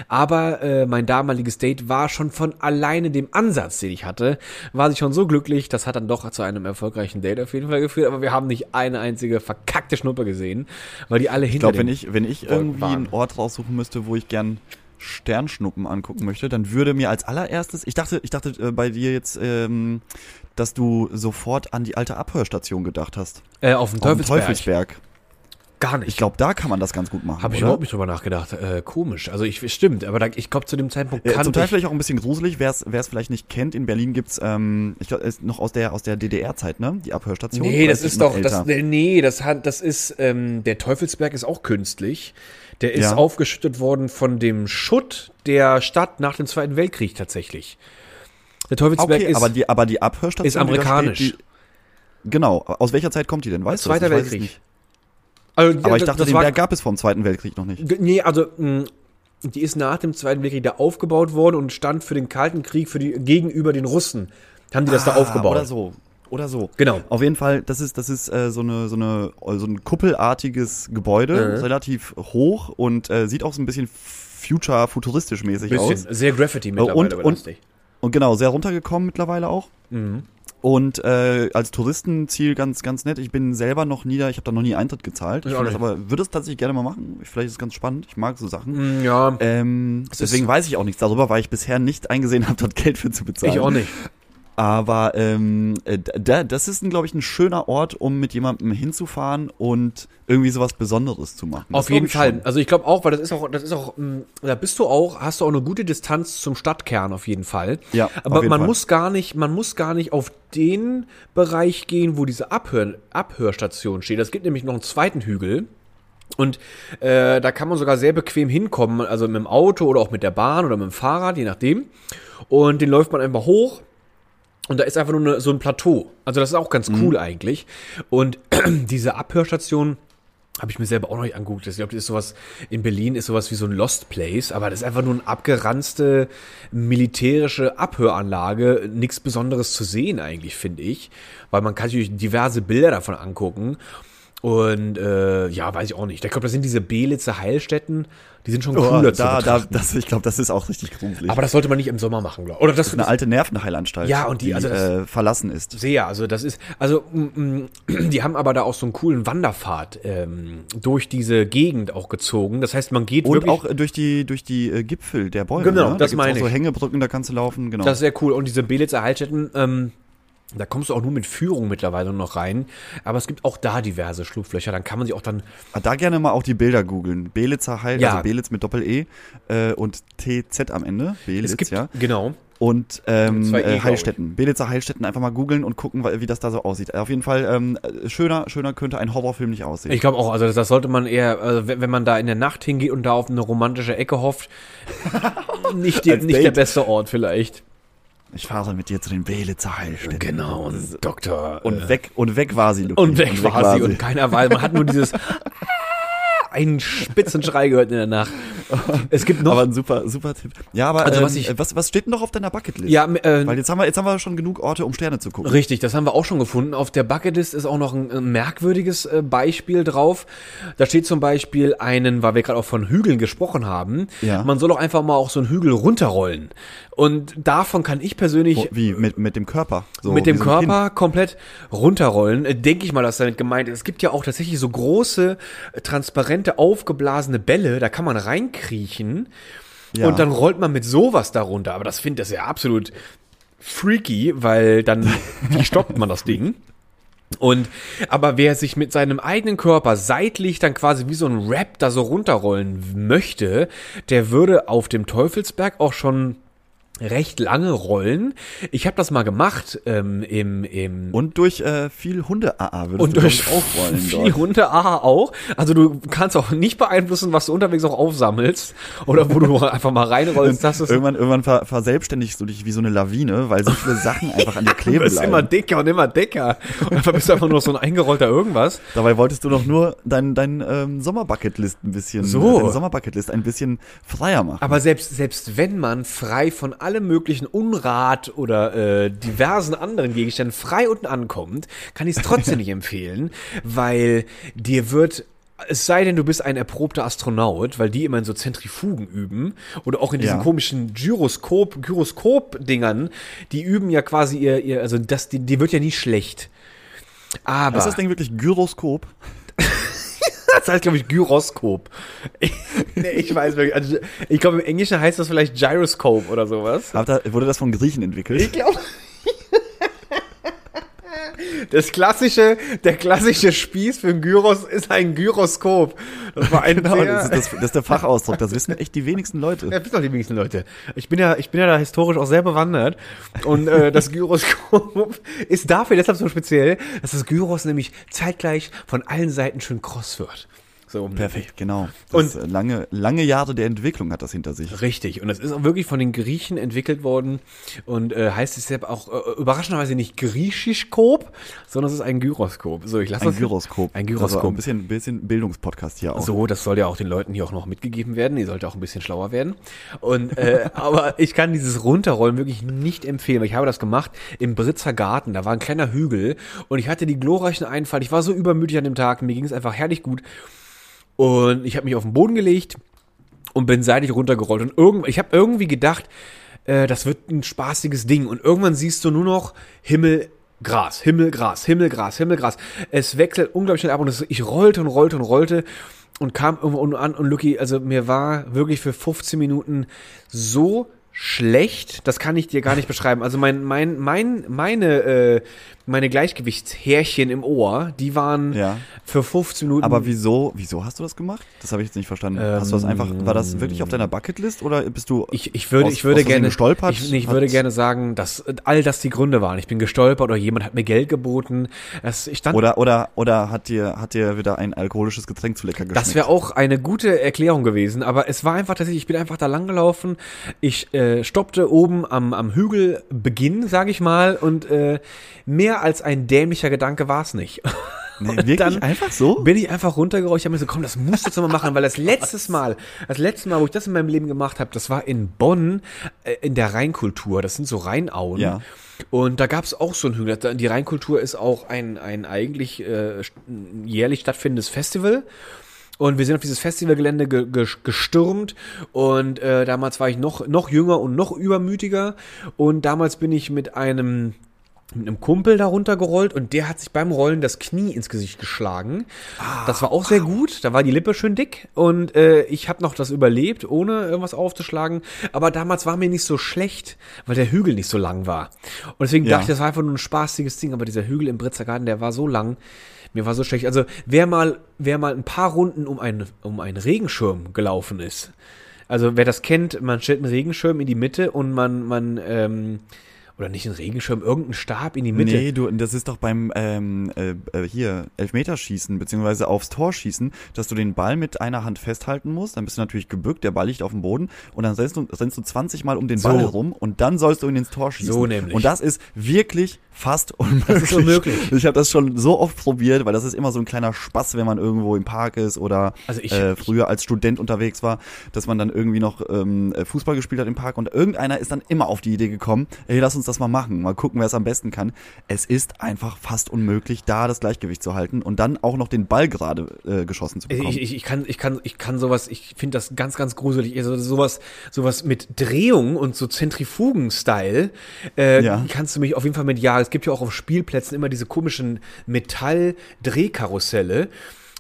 Aber äh, mein damaliges Date war schon von alleine dem Ansatz, den ich hatte, war sie schon so glücklich. Das hat dann doch zu einem erfolgreichen Date auf jeden Fall geführt. Aber wir haben nicht eine einzige verkackte Schnuppe gesehen, weil die alle Ich hinter glaube, wenn ich, wenn ich irgendwie waren. einen Ort raussuchen müsste, wo ich gern Sternschnuppen angucken möchte, dann würde mir als allererstes, ich dachte, ich dachte äh, bei dir jetzt, ähm, dass du sofort an die alte Abhörstation gedacht hast. äh, auf dem Auf dem Teufelsberg. Gar nicht. Ich glaube, da kann man das ganz gut machen. Habe ich oder? überhaupt nicht drüber nachgedacht. Äh, komisch. Also ich stimmt, aber da, ich glaube zu dem Zeitpunkt Äh, kann zum Teil ich, vielleicht auch ein bisschen gruselig, wer es vielleicht nicht kennt. In Berlin gibt's, ähm, ich glaube, ist noch aus der aus der DDR-Zeit, ne? Die Abhörstation. Nee, das ist noch doch, das, nee, das hat, das ist, ähm, der Teufelsberg ist auch künstlich. Der ist Ja. aufgeschüttet worden von dem Schutt der Stadt nach dem Zweiten Weltkrieg tatsächlich. Der Teufelsberg Okay, ist aber die, aber die Abhörstation ist amerikanisch. Steht, die, genau. Aus welcher Zeit kommt die denn? Weißt Zweiter du es Weltkrieg. Also, Aber ich dachte, den war, Berg gab es vor dem Zweiten Weltkrieg noch nicht. Nee, also mh, die ist nach dem Zweiten Weltkrieg da aufgebaut worden und stand für den Kalten Krieg für die gegenüber den Russen. Haben die das da Ah, aufgebaut? Oder so. Oder so. Genau. Auf jeden Fall, das ist, das ist äh, so, eine, so, eine, so ein kuppelartiges Gebäude, Mhm. relativ hoch und äh, sieht auch so ein bisschen future, futuristisch mäßig Bisschen. aus. Sehr Graffiti mittlerweile und- und- belastig. Und genau, sehr runtergekommen mittlerweile auch. Mhm. Und äh, als Touristenziel ganz, ganz nett. Ich bin selber noch nie da, ich habe da noch nie Eintritt gezahlt. Ich find das aber würde es tatsächlich gerne mal machen. Vielleicht ist es ganz spannend. Ich mag so Sachen. Mm, Ja, Ähm, Es deswegen weiß ich auch nichts darüber, weil ich bisher nicht eingesehen habe, dort Geld für zu bezahlen. ich auch nicht. Aber ähm, äh, da, das ist, glaube ich, ein schöner Ort, um mit jemandem hinzufahren und irgendwie sowas Besonderes zu machen. Auf Das jeden glaub ich Fall. Also ich glaube auch, weil das ist auch, das ist auch, mh, da bist du auch, hast du auch eine gute Distanz zum Stadtkern auf jeden Fall. Ja, Aber auf jeden man Fall. muss gar nicht, man muss gar nicht auf den Bereich gehen, wo diese Abhör, Abhörstation steht. Es gibt nämlich noch einen zweiten Hügel. Und äh, da kann man sogar sehr bequem hinkommen, also mit dem Auto oder auch mit der Bahn oder mit dem Fahrrad, je nachdem. Und den läuft man einfach hoch. Und da ist einfach nur eine, so ein Plateau. Also das ist auch ganz cool eigentlich. Und diese Abhörstation habe ich mir selber auch noch nicht angeguckt. Ich glaube, das ist sowas, in Berlin ist sowas wie so ein Lost Place, aber das ist einfach nur eine abgeranzte militärische Abhöranlage. Nichts Besonderes zu sehen eigentlich, finde ich. Weil man kann sich diverse Bilder davon angucken. Und äh, ja, weiß ich auch nicht. Ich glaube, das sind diese Belitzer Heilstätten, die sind schon Oh, cooler zu da, da, das, ich glaube, das ist auch richtig gruselig. aber das sollte man nicht im Sommer machen, glaube ich. Oder das, das ist eine alte Nervenheilanstalt, Ja, und die- also das- äh, verlassen ist. Sehr, also das ist, also mm, mm, die haben aber da auch so einen coolen Wanderpfad ähm, durch diese Gegend auch gezogen. Das heißt, man geht Und wirklich, auch äh, durch die, durch die äh, Gipfel der Bäume. Genau, ne? Da das gibt's meine auch so ich. Hängebrücken, da kannst du laufen, genau. das ist sehr cool. Und diese Belitzer Heilstätten, ähm, da kommst du auch nur mit Führung mittlerweile noch rein. Aber es gibt auch da diverse Schlupflöcher. Dann kann man sich auch dann, Ah, Da gerne mal auch die Bilder googeln. Belitzer Heil, Ja. also Belitz mit Doppel-E äh, und TZ am Ende. Belitz, es gibt, ja. genau. Und ähm, E, äh, Heilstätten. Belitzer Heilstätten einfach mal googeln und gucken, wie das da so aussieht. Auf jeden Fall, ähm, äh, schöner, schöner könnte ein Horrorfilm nicht aussehen. Ich glaube auch, also das, das sollte man eher, also wenn wenn man da in der Nacht hingeht und da auf eine romantische Ecke hofft, nicht, die, nicht der beste Ort vielleicht. Ich fahre mit dir zu den Heilstätten. Genau, und Doktor. Und äh, weg, und weg war sie, Luki. Und weg war sie und keiner weiß. Man hat nur dieses einen spitzen Schrei gehört in der Nacht. Es gibt noch. Aber ein super, super Tipp. Ja, aber Also, ähm, was ich- was, was steht denn noch auf deiner Bucketlist? ja, äh, Weil jetzt haben wir, jetzt haben wir schon genug Orte, um Sterne zu gucken. Richtig, das haben wir auch schon gefunden. Auf der Bucketlist ist auch noch ein, ein merkwürdiges äh, Beispiel drauf. Da steht zum Beispiel einen, weil wir gerade auch von Hügeln gesprochen haben, Ja. man soll auch einfach mal auch so einen Hügel runterrollen. Und davon kann ich persönlich wie, mit, mit dem Körper? So, mit dem so Körper komplett runterrollen. Äh, Denke ich mal, dass damit gemeint ist. Es gibt ja auch tatsächlich so große, äh, transparente, aufgeblasene Bälle, da kann man reinkriechen Ja. und dann rollt man mit sowas darunter. Aber das finde ich ja absolut freaky, weil dann, wie stoppt man das Ding? Und aber wer sich mit seinem eigenen Körper seitlich dann quasi wie so ein Rap da so runterrollen möchte, der würde auf dem Teufelsberg auch schon recht lange rollen. Ich habe das mal gemacht ähm, im, im Und durch äh, viel Hunde-AA würdest und du durch auch rollen viel dort. Hunde aha auch. Also du kannst auch nicht beeinflussen, was du unterwegs auch aufsammelst oder wo du einfach mal reinrollst. Das ist, Irgendwann, irgendwann ver verselbstständigst du dich wie so eine Lawine, weil so viele Sachen einfach an dir du kleben wirst immer bleiben. dicker und immer dicker. Und einfach bist du einfach nur so ein eingerollter irgendwas. Dabei wolltest du doch nur dein, dein ähm, Sommerbucketlist ein bisschen, So. deine Sommerbucketlist ein bisschen freier machen. Aber selbst, selbst wenn man frei von allem möglichen Unrat oder äh, diversen anderen Gegenständen frei unten ankommt, kann ich es trotzdem nicht empfehlen, weil dir wird es sei denn, du bist ein erprobter Astronaut, weil die immer in so Zentrifugen üben oder auch in diesen Ja. komischen Gyroskop, Gyroskop-Dingern, die üben ja quasi ihr, ihr also das, die, die wird ja nie schlecht. Aber ist das Ding wirklich Gyroskop? Das heißt, glaube ich, Gyroskop. Ich, nee, ich weiß wirklich. Also, ich glaube, im Englischen heißt das vielleicht Gyroscope oder sowas. Da, wurde das von Griechen entwickelt? Ich glaube. Das klassische, der klassische Spieß für ein Gyros ist ein Gyroskop. Das war ein Genau, das ist, das, das ist der Fachausdruck. Das wissen echt die wenigsten Leute. Ja, wissen doch die wenigsten Leute. Ich bin ja, ich bin ja da historisch auch sehr bewandert. Und äh, das Gyroskop ist dafür deshalb so speziell, dass das Gyros nämlich zeitgleich von allen Seiten schön kross wird. So, Perfekt, genau. Das und lange, lange Jahre der Entwicklung hat das hinter sich. Richtig. Und das ist auch wirklich von den Griechen entwickelt worden und äh, heißt deshalb auch äh, überraschenderweise nicht Griechischkop, sondern es ist ein Gyroskop. So, ich lasse Ein das Gyroskop. Ein Also Gyroskop. ein bisschen, bisschen Bildungspodcast hier auch. So, das soll ja auch den Leuten hier auch noch mitgegeben werden. Die sollte auch ein bisschen schlauer werden. Und äh, aber ich kann dieses Runterrollen wirklich nicht empfehlen. weil Ich habe das gemacht im Britzer Garten. Da war ein kleiner Hügel und ich hatte die glorreichen Einfall. Ich war so übermütig an dem Tag. Mir ging es einfach herrlich gut. Und ich habe mich auf den Boden gelegt und bin seitlich runtergerollt. Und irgend, ich habe irgendwie gedacht, äh, das wird ein spaßiges Ding. Und irgendwann siehst du nur noch Himmel, Gras, Himmel, Gras, Himmel, Gras, Himmel, Gras. Es wechselt unglaublich schnell ab und es, ich rollte und rollte und rollte und kam irgendwo an und Lucky, also mir war wirklich für 15 Minuten so schlecht, das kann ich dir gar nicht beschreiben. Also mein, mein, mein, meine, äh, meine Gleichgewichtshärchen im Ohr, die waren Ja. für 15 Minuten. Aber wieso, wieso hast du das gemacht? Das habe ich jetzt nicht verstanden. hast du das einfach, war das wirklich auf deiner Bucketlist oder bist du Ich, ich würde, aus- ich würde gerne, gestolpert? ich, ich würde gerne sagen, dass all das die Gründe waren. Ich bin gestolpert oder jemand hat mir Geld geboten. Das, ich stand, oder, oder, oder hat dir, hat dir wieder ein alkoholisches Getränk zu lecker geschmeckt? das wäre auch eine gute Erklärung gewesen, aber es war einfach tatsächlich, ich bin einfach da langgelaufen. Ich äh, stoppte oben am, am Hügelbeginn, sage ich mal, und äh, mehr als ein dämlicher Gedanke war es nicht. nee, wirklich dann einfach so? Bin ich einfach runtergerollt. Ich habe mir so, komm, das musst du jetzt mal machen, weil das letztes Mal, das letzte Mal, wo ich das in meinem Leben gemacht habe, das war in Bonn äh, in der Rheinkultur. Das sind so Rheinauen. Ja. Und da gab es auch so einen Hügel. Die Rheinkultur ist auch ein, ein eigentlich äh, jährlich stattfindendes Festival. Und wir sind auf dieses Festivalgelände ge ge gestürmt und äh, damals war ich noch, noch jünger und noch übermütiger und damals bin ich mit einem mit einem Kumpel da runtergerollt und der hat sich beim Rollen das Knie ins Gesicht geschlagen. das war auch sehr gut. Da war die Lippe schön dick und äh, ich habe noch das überlebt, ohne irgendwas aufzuschlagen. Aber damals war mir nicht so schlecht, weil der Hügel nicht so lang war. Und deswegen Ja. dachte ich, das war einfach nur ein spaßiges Ding. Aber dieser Hügel im Britzer Garten, der war so lang. Mir war so schlecht. Also wer mal, wer mal ein paar Runden um einen, um einen Regenschirm gelaufen ist. Also wer das kennt, man stellt einen Regenschirm in die Mitte und man, man, ähm, oder nicht einen Regenschirm, irgendeinen Stab in die Mitte. Nee, du, das ist doch beim ähm, äh, äh, hier Elfmeterschießen beziehungsweise aufs Tor schießen, dass du den Ball mit einer Hand festhalten musst. Dann bist du natürlich gebückt, der Ball liegt auf dem Boden und dann rennst du, rennst du 20 Mal um den Ball So. herum und dann sollst du ihn ins Tor schießen. So nämlich. Und das ist wirklich fast unmöglich. Das ist unmöglich. Ich habe das schon so oft probiert, weil das ist immer so ein kleiner Spaß, wenn man irgendwo im Park ist oder Also ich- äh, früher als Student unterwegs war, dass man dann irgendwie noch ähm, äh, Fußball gespielt hat im Park und irgendeiner ist dann immer auf die Idee gekommen, ey, lass uns das mal machen, mal gucken, wer es am besten kann. Es ist einfach fast unmöglich, da das Gleichgewicht zu halten und dann auch noch den Ball gerade äh, geschossen zu bekommen. Ich, ich, ich kann, ich kann, ich kann sowas, ich finde das ganz, ganz gruselig. Also sowas, sowas mit Drehung und so Zentrifugen-Style, äh, Ja. kannst du mich auf jeden Fall mit, ja, es gibt ja auch auf Spielplätzen immer diese komischen Metall-Drehkarusselle.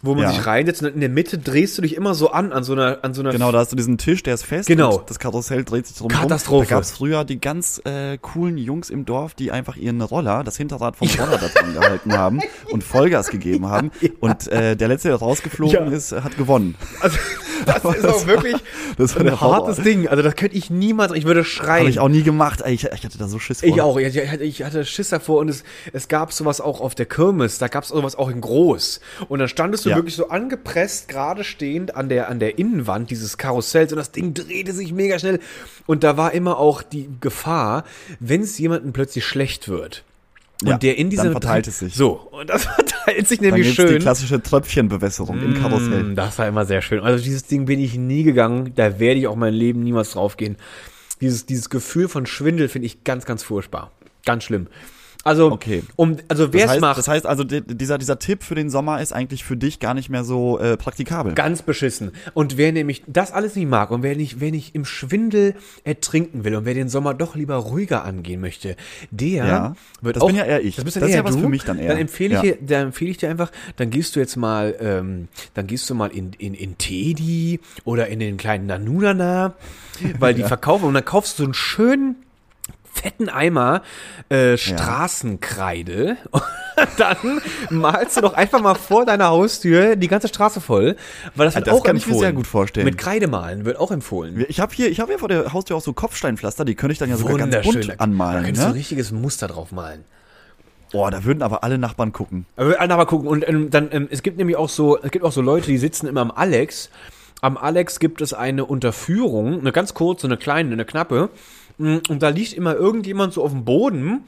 Wo man Ja. sich reinsetzt und in der Mitte drehst du dich immer so an, an so einer, an so einer Genau, da hast du diesen Tisch, der ist fest. Genau. Das Karussell dreht sich drum Katastrophe. Da gab es früher die ganz äh, coolen Jungs im Dorf, die einfach ihren Roller, das Hinterrad vom Roller da dran gehalten haben und Vollgas gegeben haben. Und äh, der letzte, der rausgeflogen Ja. ist, hat gewonnen. Also, das ist auch wirklich Das war ein der Horror. hartes Ding. Also, das könnte ich niemals, ich würde schreien. Habe ich auch nie gemacht. Ich, ich hatte da so Schiss vor. Ich auch. Ich, ich hatte Schiss davor und es, es gab sowas auch auf der Kirmes. Da gab es sowas auch in groß. Und dann standest du Ja. wirklich so angepresst, gerade stehend an der, an der Innenwand dieses Karussells und das Ding drehte sich mega schnell. Und da war immer auch die Gefahr, wenn es jemandem plötzlich schlecht wird. Und Ja, der in dieser dann verteilt es sich. So, und das verteilt sich Dann nämlich die schön. klassische Tröpfchenbewässerung im Karussell. Mm, Das war immer sehr schön. Also dieses Ding bin ich nie gegangen. Da werde ich auch mein Leben niemals draufgehen. Dieses, dieses Gefühl von Schwindel finde ich ganz, ganz furchtbar. Ganz schlimm. Also, Okay. um, also wer Das es heißt, macht, das heißt also, di- dieser, dieser Tipp für den Sommer ist eigentlich für dich gar nicht mehr so äh, praktikabel. ganz beschissen. Und wer nämlich das alles nicht mag und wer nicht, wer nicht im Schwindel ertrinken will und wer den Sommer doch lieber ruhiger angehen möchte, der Ja, wird das auch. bin ja eher ich. Das, bist Das dann ist eher ja was du. für mich dann eher. Dann empfehle ich, Ja. dir, dann empfehle ich dir einfach, dann gehst du jetzt mal, ähm, dann gehst du mal in, in, in Teddy oder in den kleinen Nanunana, weil die verkaufen und dann kaufst du so einen schönen fetten Eimer äh, Straßenkreide und dann malst du doch einfach mal vor deiner Haustür die ganze Straße voll, weil das wird das auch kann ich mir sehr gut vorstellen. Mit Kreide malen wird auch empfohlen. Ich habe hier, ich habe hier vor der Haustür auch so Kopfsteinpflaster, die könnte ich dann ja sogar ganz bunt anmalen. Da könntest du ein Ne? richtiges Muster drauf malen. Boah, da würden aber alle Nachbarn gucken. Aber wir werden aber gucken. Und ähm, dann, ähm, es gibt nämlich auch so, es gibt auch so Leute, die sitzen immer am Alex. Am Alex gibt es eine Unterführung, eine ganz kurze, eine kleine, eine knappe. Mm, Und da liegt immer irgendjemand so auf dem Boden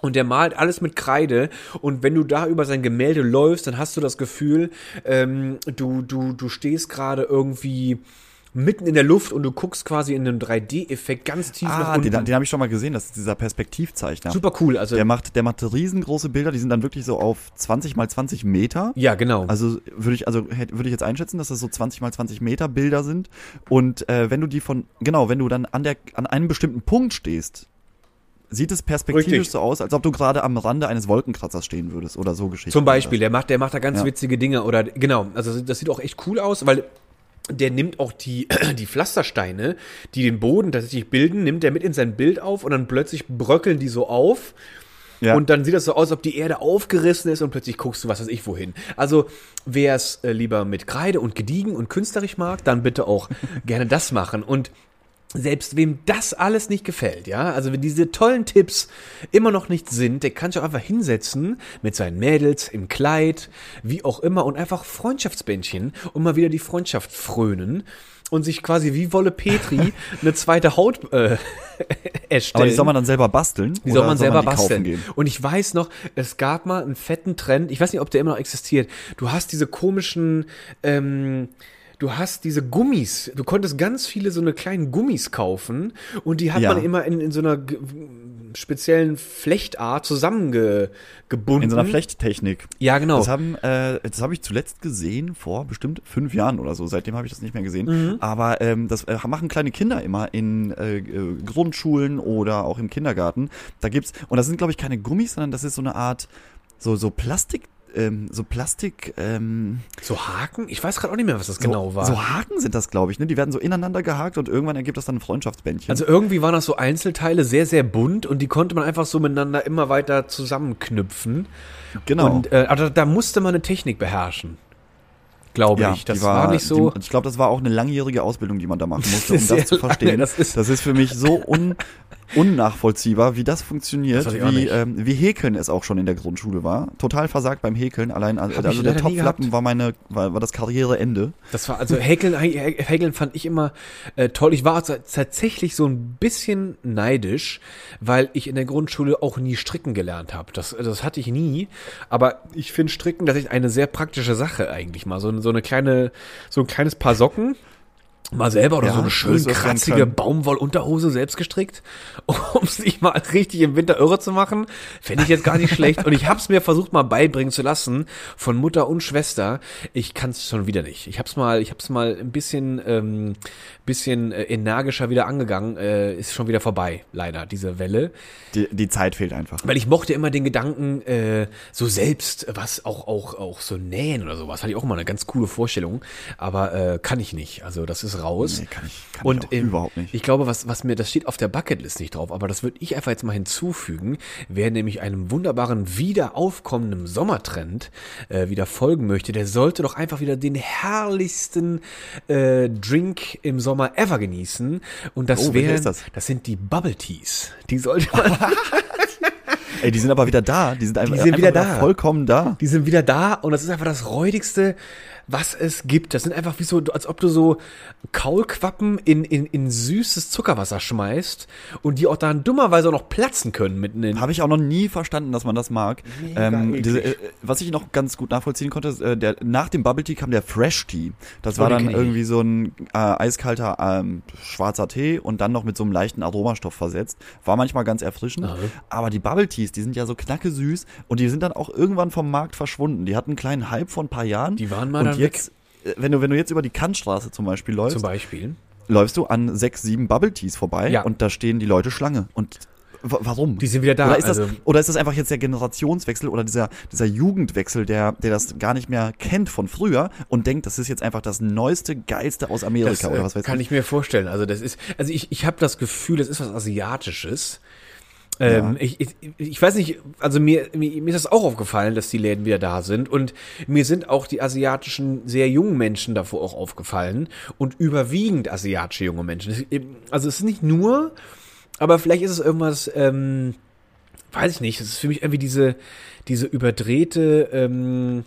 und der malt alles mit Kreide. Und wenn du da über sein Gemälde läufst, dann hast du das Gefühl, ähm, du, du, du stehst gerade irgendwie mitten in der Luft und du guckst quasi in einem 3D-Effekt ganz tief nach Ah, unten. den, den habe ich schon mal gesehen, das ist dieser Perspektivzeichner. Super cool. Also, Der macht, der macht riesengroße Bilder, die sind dann wirklich so auf 20 mal 20 Meter. ja, genau. Also würde ich, also würde ich jetzt einschätzen, dass das so 20 mal 20 Meter Bilder sind. Und äh, wenn du die von, genau, wenn du dann an der, an einem bestimmten Punkt stehst, sieht es perspektivisch Richtig. so aus, als ob du gerade am Rande eines Wolkenkratzers stehen würdest oder so Geschichten. Zum Beispiel, der macht, der macht da ganz Ja. witzige Dinge oder genau, also das sieht auch echt cool aus, weil der nimmt auch die, die Pflastersteine, die den Boden tatsächlich bilden, nimmt er mit in sein Bild auf und dann plötzlich bröckeln die so auf. Ja. Und dann sieht das so aus, als ob die Erde aufgerissen ist und plötzlich guckst du, was weiß ich, wohin. Also, wer es äh, lieber mit Kreide und gediegen und künstlerisch mag, dann bitte auch gerne das machen. Und selbst wem das alles nicht gefällt, ja, also wenn diese tollen Tipps immer noch nicht sind, der kann sich auch einfach hinsetzen mit seinen Mädels im Kleid, wie auch immer, und einfach Freundschaftsbändchen und mal wieder die Freundschaft frönen und sich quasi wie Wolle Petri eine zweite Haut äh, erstellen. Aber die soll man dann selber basteln? Die soll man selber die kaufen basteln. Gehen? Und ich weiß noch, es gab mal einen fetten Trend, ich weiß nicht, ob der immer noch existiert. Du hast diese komischen, ähm, du hast diese Gummis, du konntest ganz viele so eine kleinen Gummis kaufen und die hat Ja. man immer in, in so einer speziellen Flechtart zusammengebunden. In so einer Flechttechnik. Ja, genau. Das haben, äh, das habe ich zuletzt gesehen vor bestimmt fünf Jahren oder so. Seitdem habe ich das nicht mehr gesehen. Mhm. Aber ähm, das äh, machen kleine Kinder immer in äh, äh, Grundschulen oder auch im Kindergarten. Da gibt's und das sind glaube ich keine Gummis, sondern das ist so eine Art so so Plastik. Ähm, so Plastik, ähm, so Haken? Ich weiß gerade auch nicht mehr, was das so, genau war. so Haken sind das, glaube ich, ne? Die werden so ineinander gehakt und irgendwann ergibt das dann ein Freundschaftsbändchen. Also irgendwie waren das so Einzelteile, sehr, sehr bunt und die konnte man einfach so miteinander immer weiter zusammenknüpfen. genau. Und äh, aber da, da musste man eine Technik beherrschen. Glaube ich. Das die war, nicht so. Die, ich glaube, das war auch eine langjährige Ausbildung, die man da machen musste, um das zu lange, verstehen. das ist- das ist für mich so un, unnachvollziehbar, wie das funktioniert, Das wie, ähm, wie Häkeln es auch schon in der Grundschule war. Total versagt beim Häkeln. Allein, also, also der Topflappen war meine, war, war das Karriereende. Das war also Häkeln, Hä- Häkeln fand ich immer äh, toll. Ich war tatsächlich so ein bisschen neidisch, weil ich in der Grundschule auch nie stricken gelernt habe. Das, das hatte ich nie. Aber ich finde Stricken tatsächlich eine sehr praktische Sache eigentlich mal. So, so eine kleine, so ein kleines Paar Socken. Mal selber oder Ja, so eine schön kratzige? Baumwollunterhose selbst gestrickt, um sich mal richtig im Winter irre zu machen. Fände ich jetzt gar nicht schlecht. Und ich habe es mir versucht mal beibringen zu lassen von Mutter und Schwester. Ich kann es schon wieder nicht. Ich habe es mal, ich habe es mal ein bisschen, ähm, bisschen äh, energischer wieder angegangen. Äh, ist schon wieder vorbei, leider diese Welle. Die, die Zeit fehlt einfach. Weil ich mochte immer den Gedanken, äh, so selbst was auch, auch, auch so nähen oder sowas. Hatte ich auch immer eine ganz coole Vorstellung. Aber äh, kann ich nicht. Also das ist raus. Nee, kann ich, kann Und ich ähm, überhaupt nicht. Ich glaube, was, was mir, das steht auf der Bucketlist nicht drauf, aber das würde ich einfach jetzt mal hinzufügen, wer nämlich einem wunderbaren, wieder aufkommenden Sommertrend äh, wieder folgen möchte, der sollte doch einfach wieder den herrlichsten äh, Drink im Sommer ever genießen. Und das Oh, wären, das? das sind die Bubble Teas. Die sollte man Ey, die sind aber wieder da. Die sind einfach, sind wieder einfach da. vollkommen da. Die sind wieder da und das ist einfach das räudigste, was es gibt. Das sind einfach wie so, als ob du so Kaulquappen in, in, in süßes Zuckerwasser schmeißt und die auch dann dummerweise auch noch platzen können mitten in. Habe ich auch noch nie verstanden, dass man das mag. Ähm, diese, äh, was ich noch ganz gut nachvollziehen konnte, ist, äh, der, nach dem Bubble Tea kam der Fresh Tea. Das Oh, war dann irgendwie so ein äh, eiskalter ähm, schwarzer Tee und dann noch mit so einem leichten Aromastoff versetzt. War manchmal ganz erfrischend. Aha. Aber die Bubble Teas, die sind ja so knacke süß und die sind dann auch irgendwann vom Markt verschwunden. Die hatten einen kleinen Hype vor ein paar Jahren. Die waren mal und dann jetzt, äh, Wenn du, wenn du jetzt über die Kantstraße zum Beispiel läufst, Zum Beispiel. läufst du an sechs, sieben Bubble Teas vorbei Ja. und da stehen die Leute Schlange. Und warum? Die sind wieder da. Oder ist, das, also, oder ist das einfach jetzt der Generationswechsel oder dieser, dieser Jugendwechsel, der, der das gar nicht mehr kennt von früher und denkt, das ist jetzt einfach das Neueste, Geilste aus Amerika das oder äh, was weiß kann ich. ich mir vorstellen. Also das ist, also ich, ich habe das Gefühl, das ist was Asiatisches. Ähm, ich, ich, ich weiß nicht, also mir, mir, mir ist das auch aufgefallen, dass die Läden wieder da sind. Und mir sind auch die asiatischen sehr jungen Menschen davor auch aufgefallen. Und überwiegend asiatische junge Menschen. Also es ist nicht nur, aber vielleicht ist es irgendwas, ähm, weiß ich nicht, es ist für mich irgendwie diese, diese überdrehte, ähm,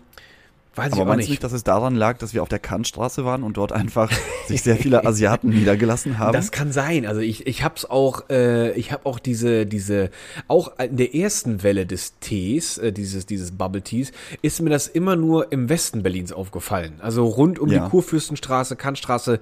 weiß ich Aber auch meinst nicht. du nicht, dass es daran lag, dass wir auf der Kantstraße waren und dort einfach sich sehr viele Asiaten niedergelassen haben? Das kann sein. Also ich, ich hab's auch, äh, ich habe auch diese, diese, auch in der ersten Welle des Tees, äh, dieses, dieses Bubble Teas, ist mir das immer nur im Westen Berlins aufgefallen. Also rund um Ja. die Kurfürstenstraße, Kantstraße,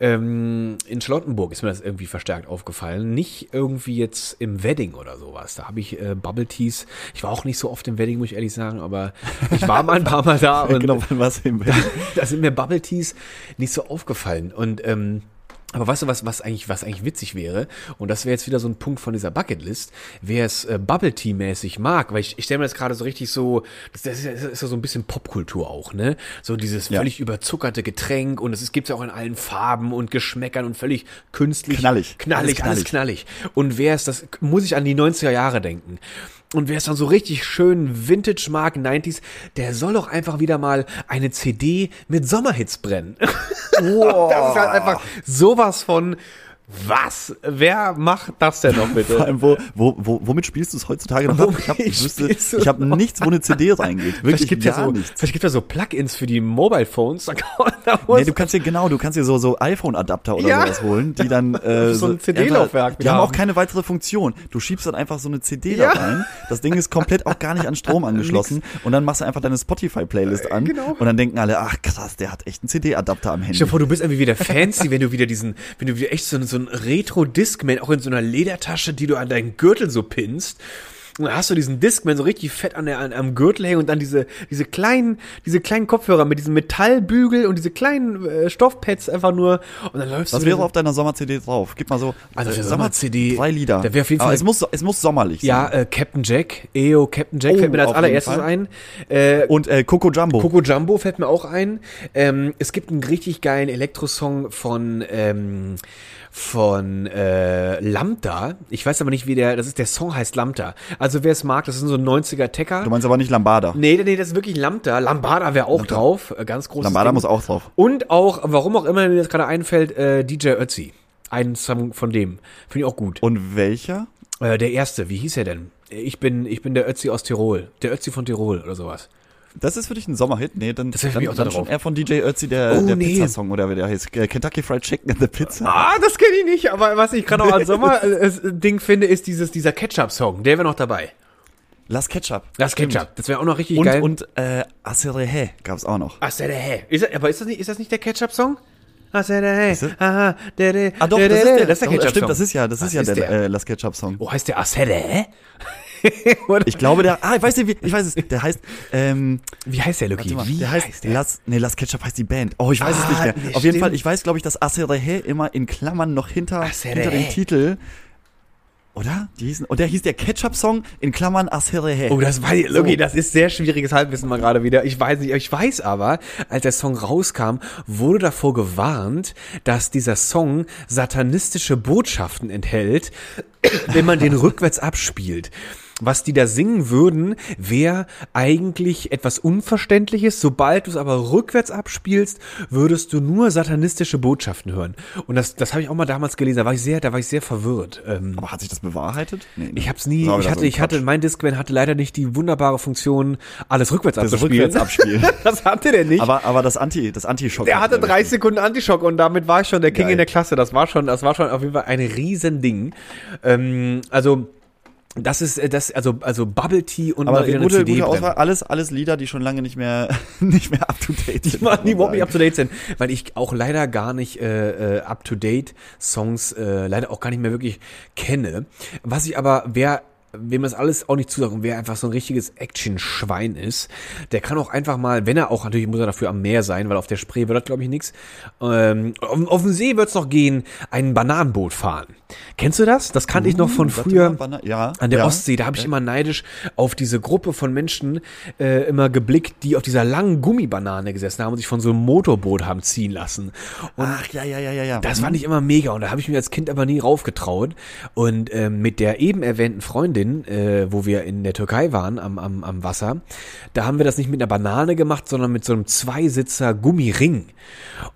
ähm, in Charlottenburg ist mir das irgendwie verstärkt aufgefallen. Nicht irgendwie jetzt im Wedding oder sowas. Da habe ich äh, Bubble Teas. Ich war auch nicht so oft im Wedding, muss ich ehrlich sagen, aber ich war mal ein paar Mal da und genau, wann war's im Wedding? da sind mir Bubble Teas nicht so aufgefallen. Und ähm, aber weißt du, was, was eigentlich, was eigentlich witzig wäre? Und das wäre jetzt wieder so ein Punkt von dieser Bucketlist. Wer es äh, Bubble Tea mäßig mag, weil ich, ich stelle mir das gerade so richtig so, das, das, ist, ja- das ist ja so ein bisschen Popkultur auch, ne? So dieses Ja. völlig überzuckerte Getränk und es gibt's ja auch in allen Farben und Geschmäckern und völlig künstlich. Knallig. Knallig, Alles alles knallig. Und wer es, das muss ich an die 90er Jahre denken. Und wer es dann so richtig schön Vintage mag, 90s, der soll doch einfach wieder mal eine CD mit Sommerhits brennen. Das ist halt einfach sowas von was? Wer macht das denn noch Vor bitte? allem, wo, wo, wo, womit spielst du es heutzutage noch ab? Ich habe hab nichts, wo eine CD reingeht. Vielleicht Wirklich gibt gar ja so, nichts. vielleicht gibt ja so Plugins für die Mobile Phones. Da kann da Nee, du kannst dir genau, du kannst dir so so iPhone-Adapter oder Ja. sowas holen, die dann äh, So ein CD-Laufwerk Die haben auch keine weitere Funktion. Du schiebst dann einfach so eine CD Ja. da rein. Das Ding ist komplett auch gar nicht an Strom angeschlossen und dann machst du einfach deine Spotify-Playlist an genau. und dann denken alle, ach krass, der hat echt einen CD-Adapter am Handy. Stell dir vor, du bist irgendwie wieder fancy, wenn du wieder diesen, wenn du wieder echt so, ein- so ein Retro-Discman, auch in so einer Ledertasche, die du an deinen Gürtel so pinnst. Und dann hast du diesen Discman so richtig fett an der, an, am Gürtel hängen und dann diese, diese kleinen, diese kleinen Kopfhörer mit diesem Metallbügel und diese kleinen äh, Stoffpads einfach nur. Und dann läufst Was du wäre wieder- auf deiner Sommer-CD drauf? Gib mal so Also äh, der Sommer-CD, drei Lieder. da wär auf jeden Aber Fall- es muss, es muss sommerlich Ja, sein. äh, Captain Jack, EO Captain Jack Oh, fällt mir als allererstes ein. Äh, Und äh, Coco Jumbo. Coco Jumbo fällt mir auch ein. Ähm, es gibt einen richtig geilen Elektrosong von ähm, von äh, Lambda. Ich weiß aber nicht, wie der. Das ist der Song heißt Lambda. Also wer es mag, das ist so ein 90er Tecker. du meinst aber nicht Lambada. Nee, nee, das ist wirklich Lambda. Lambada wäre auch drauf. Äh, Ganz großes Lambada Ding. muss auch drauf. Und auch, warum auch immer mir das gerade einfällt, äh, DJ Ötzi. Ein Song von dem. Finde ich auch gut. Und welcher? Äh, der erste, wie hieß er denn? Ich bin, ich bin der Ötzi aus Tirol. Der Ötzi von Tirol oder sowas. Das ist für dich ein Sommerhit? Nee, dann, Das dann, auch da dann schon eher von DJ Ötzi, der, Oh, der nee. Pizzasong oder wie der heißt. Äh, Kentucky Fried Chicken and the Pizza. Ah, das kenne ich nicht, aber was ich gerade auch als Sommer-Ding finde, ist dieses, dieser Ketchup-Song. Der wäre noch dabei. Las Ketchup. Das Stimmt. Ketchup. Das wäre auch noch richtig Und, geil. und äh, Acerehe gab's auch noch. Ach, ist er- aber ist das nicht, ist das nicht der Ketchup-Song? Das? aha, de, de, Ah doch, de, das ist der, das ist der Doch, Ketchup Stimmt, das ist ja, das ist ja ist der, der? äh, Last Ketchup Song. Oh, heißt der? Oder- Ich glaube, der, ah, ich weiß nicht, wie, ich weiß es, der heißt, ähm, Wie heißt der, Luki? mal, Wie der heißt, der? Las, nee, Las Ketchup heißt die Band. Oh, ich weiß es Ah, nicht mehr. nee, Auf jeden stimmt. Fall, ich weiß, glaube ich, dass Aserehe immer in Klammern noch hinter, hinter dem Titel, oder? Die hießen, und der hieß der Ketchup Song in Klammern Aserehe. Oh, das war, Luki, das ist sehr schwieriges Halbwissen mal gerade wieder. Ich weiß nicht, ich weiß aber, als der Song rauskam, wurde davor gewarnt, dass dieser Song satanistische Botschaften enthält, wenn man den rückwärts abspielt. Was die da singen würden, wäre eigentlich etwas Unverständliches. Sobald du es aber rückwärts abspielst, würdest du nur satanistische Botschaften hören. Und das, das habe ich auch mal damals gelesen. Da war ich sehr, da war ich sehr verwirrt. Ähm, Aber hat sich das bewahrheitet? Nee, ne? ich hab's nie, Das war ich hatte, so ich hatte, mein Discman hatte leider nicht die wunderbare Funktion, alles rückwärts Das abzuspielen. rückwärts abspielen. das hatte der nicht. aber, aber das Anti, das Anti-Schock. der hatte 30 Sekunden Antischock und damit war ich schon der King Geil. in der Klasse. Das war schon, das war schon auf jeden Fall ein Riesending. Ähm, also, das ist, äh, das, also, also Bubble Tea und Aber mal gute, CD gute Auswahl, alles, alles Lieder, die schon lange nicht mehr, nicht mehr up to date sind. Die, muss die man überhaupt nicht up to date sind, weil ich auch leider gar nicht äh, äh, up to date Songs äh, leider auch gar nicht mehr wirklich kenne. Was ich aber, wer wem das alles auch nicht zusagt und wer einfach so ein richtiges Action-Schwein ist, der kann auch einfach mal, wenn er auch, natürlich muss er dafür am Meer sein, weil auf der Spree wird das, glaube ich, nix. Ähm, auf, auf dem See wird es noch gehen, ein Bananenboot fahren. Kennst du das? Das kannte ich noch von Uh, warte früher. ja, An der ja. Ostsee, da habe ich immer neidisch auf diese Gruppe von Menschen äh, immer geblickt, die auf dieser langen Gummibanane gesessen haben und sich von so einem Motorboot haben ziehen lassen. Und Ach, ja, ja, ja, ja, ja. das fand ich immer mega und da habe ich mir als Kind aber nie raufgetraut. Und ähm, mit der eben erwähnten Freundin, äh, wo wir in der Türkei waren am, am, am Wasser, da haben wir das nicht mit einer Banane gemacht, sondern mit so einem Zweisitzer Gummiring.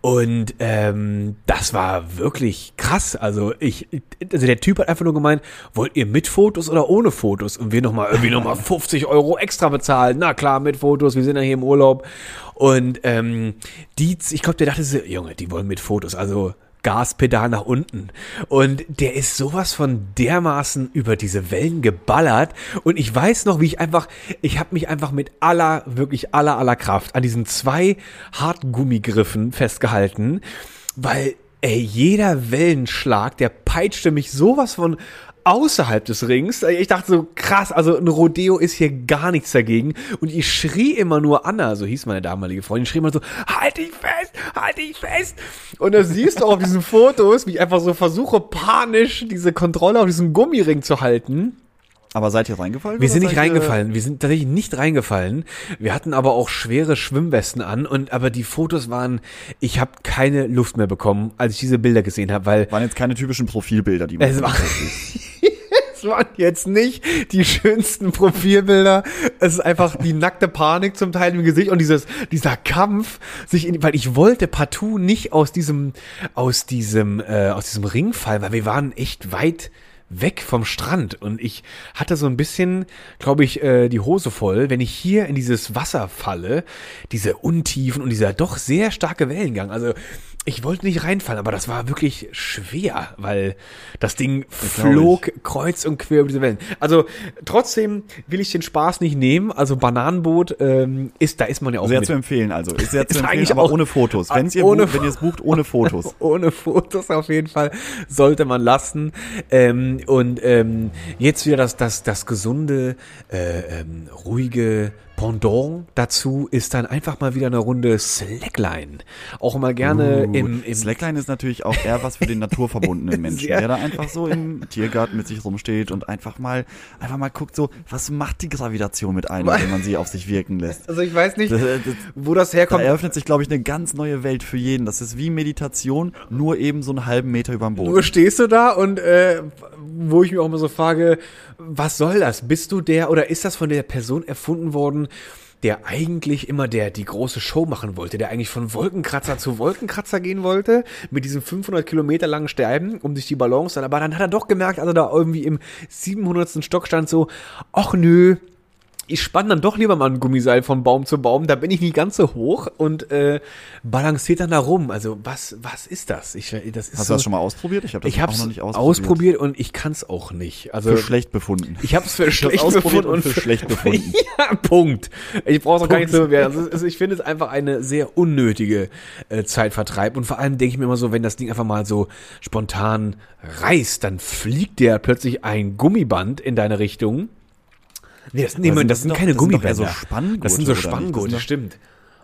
Und ähm, das war wirklich krass. Also ich, also der Typ hat einfach nur gemeint, wollt ihr mit Fotos oder ohne Fotos? Und wir nochmal irgendwie nochmal 50 Euro extra bezahlen. Na klar, mit Fotos, wir sind ja hier im Urlaub. Und ähm, die, ich glaube, der dachte so, Junge, die wollen mit Fotos. Also Gaspedal nach unten. Und der ist sowas von dermaßen über diese Wellen geballert. Und ich weiß noch, wie ich einfach, ich habe mich einfach mit aller, wirklich aller, aller Kraft an diesen zwei Hartgummigriffen festgehalten, weil ey, jeder Wellenschlag, der peitschte mich sowas von außerhalb des Rings. Ich dachte so, krass, also ein Rodeo ist hier gar nichts dagegen. Und ich schrie immer nur Anna, so hieß meine damalige Freundin, schrie immer so, halt dich fest, halt dich fest. Und da siehst du auf diesen Fotos, wie ich einfach so versuche, panisch diese Kontrolle auf diesem Gummiring zu halten. Aber seid ihr reingefallen? Wir sind nicht reingefallen. Wir sind tatsächlich nicht reingefallen. Wir hatten aber auch schwere Schwimmwesten an und aber die Fotos waren, ich habe keine Luft mehr bekommen, als ich diese Bilder gesehen habe, weil Waren jetzt keine typischen Profilbilder, die man es war, es waren jetzt nicht die schönsten Profilbilder. Es ist einfach die nackte Panik zum Teil im Gesicht und dieses, dieser Kampf, sich in, weil ich wollte partout nicht aus diesem, aus diesem, äh, aus diesem Ring fallen, weil wir waren echt weit weg vom Strand und ich hatte so ein bisschen, glaube ich, äh, die Hose voll, wenn ich hier in dieses Wasser falle, diese Untiefen und dieser doch sehr starke Wellengang. Also ich wollte nicht reinfallen, aber das war wirklich schwer, weil das Ding glaub flog kreuz und quer über diese Wellen. Also trotzdem will ich den Spaß nicht nehmen. Also Bananenboot ähm, ist, da ist man ja auch Sehr mit. zu empfehlen, also. Ist sehr zu Ist empfehlen, eigentlich aber auch- ohne Fotos. Wenn's ihr ohne bucht, wenn ihr es bucht, ohne Fotos. Ohne Fotos auf jeden Fall sollte man lassen. Ähm, und ähm, jetzt wieder das, das, das gesunde, äh, ähm, ruhige Pendant dazu ist dann einfach mal wieder eine Runde Slackline. Auch mal gerne im, im Slackline ist natürlich auch eher was für den naturverbundenen Menschen, der da einfach so im Tiergarten mit sich rumsteht und einfach mal, einfach mal guckt so, was macht die Gravitation mit einem, wenn man sie auf sich wirken lässt. Also ich weiß nicht, Das, das, wo das da herkommt. eröffnet sich, glaube ich, eine ganz neue Welt für jeden. Das ist wie Meditation, nur eben so einen halben Meter über dem Nur Boden. stehst du da und äh, wo ich mich auch mal so frage, was soll das? Bist du der oder ist das von der Person erfunden worden, der eigentlich immer der die große Show machen wollte, der eigentlich von Wolkenkratzer zu Wolkenkratzer gehen wollte mit diesem 500 Kilometer langen Sterben, um sich die Balance dann, aber dann hat er doch gemerkt, also da irgendwie im 700. Stock stand so, ach nö, ich spann dann doch lieber mal ein Gummiseil von Baum zu Baum, da bin ich nicht ganz so hoch und äh, balanciert dann da rum. Also was was ist das? Ich das ist Hast so, du das schon mal ausprobiert? Ich habe das ich habe auch noch nicht ausprobiert. ausprobiert und ich kann es auch nicht. Also Für schlecht befunden. ich habe es für schlecht ausprobiert befunden und für schlecht befunden. ja, Punkt. Ich brauche es auch gar nicht zu bewerten. Also, also ich finde es einfach eine sehr unnötige äh, Zeitvertreib und vor allem denke ich mir immer so, wenn das Ding einfach mal so spontan reißt, dann fliegt dir plötzlich ein Gummiband in deine Richtung. Nee, das, nee, Aber das, sind doch- keine das sind Gummibänder. so Spanngurte, das sind so? Das Spanngurte, sind doch- stimmt.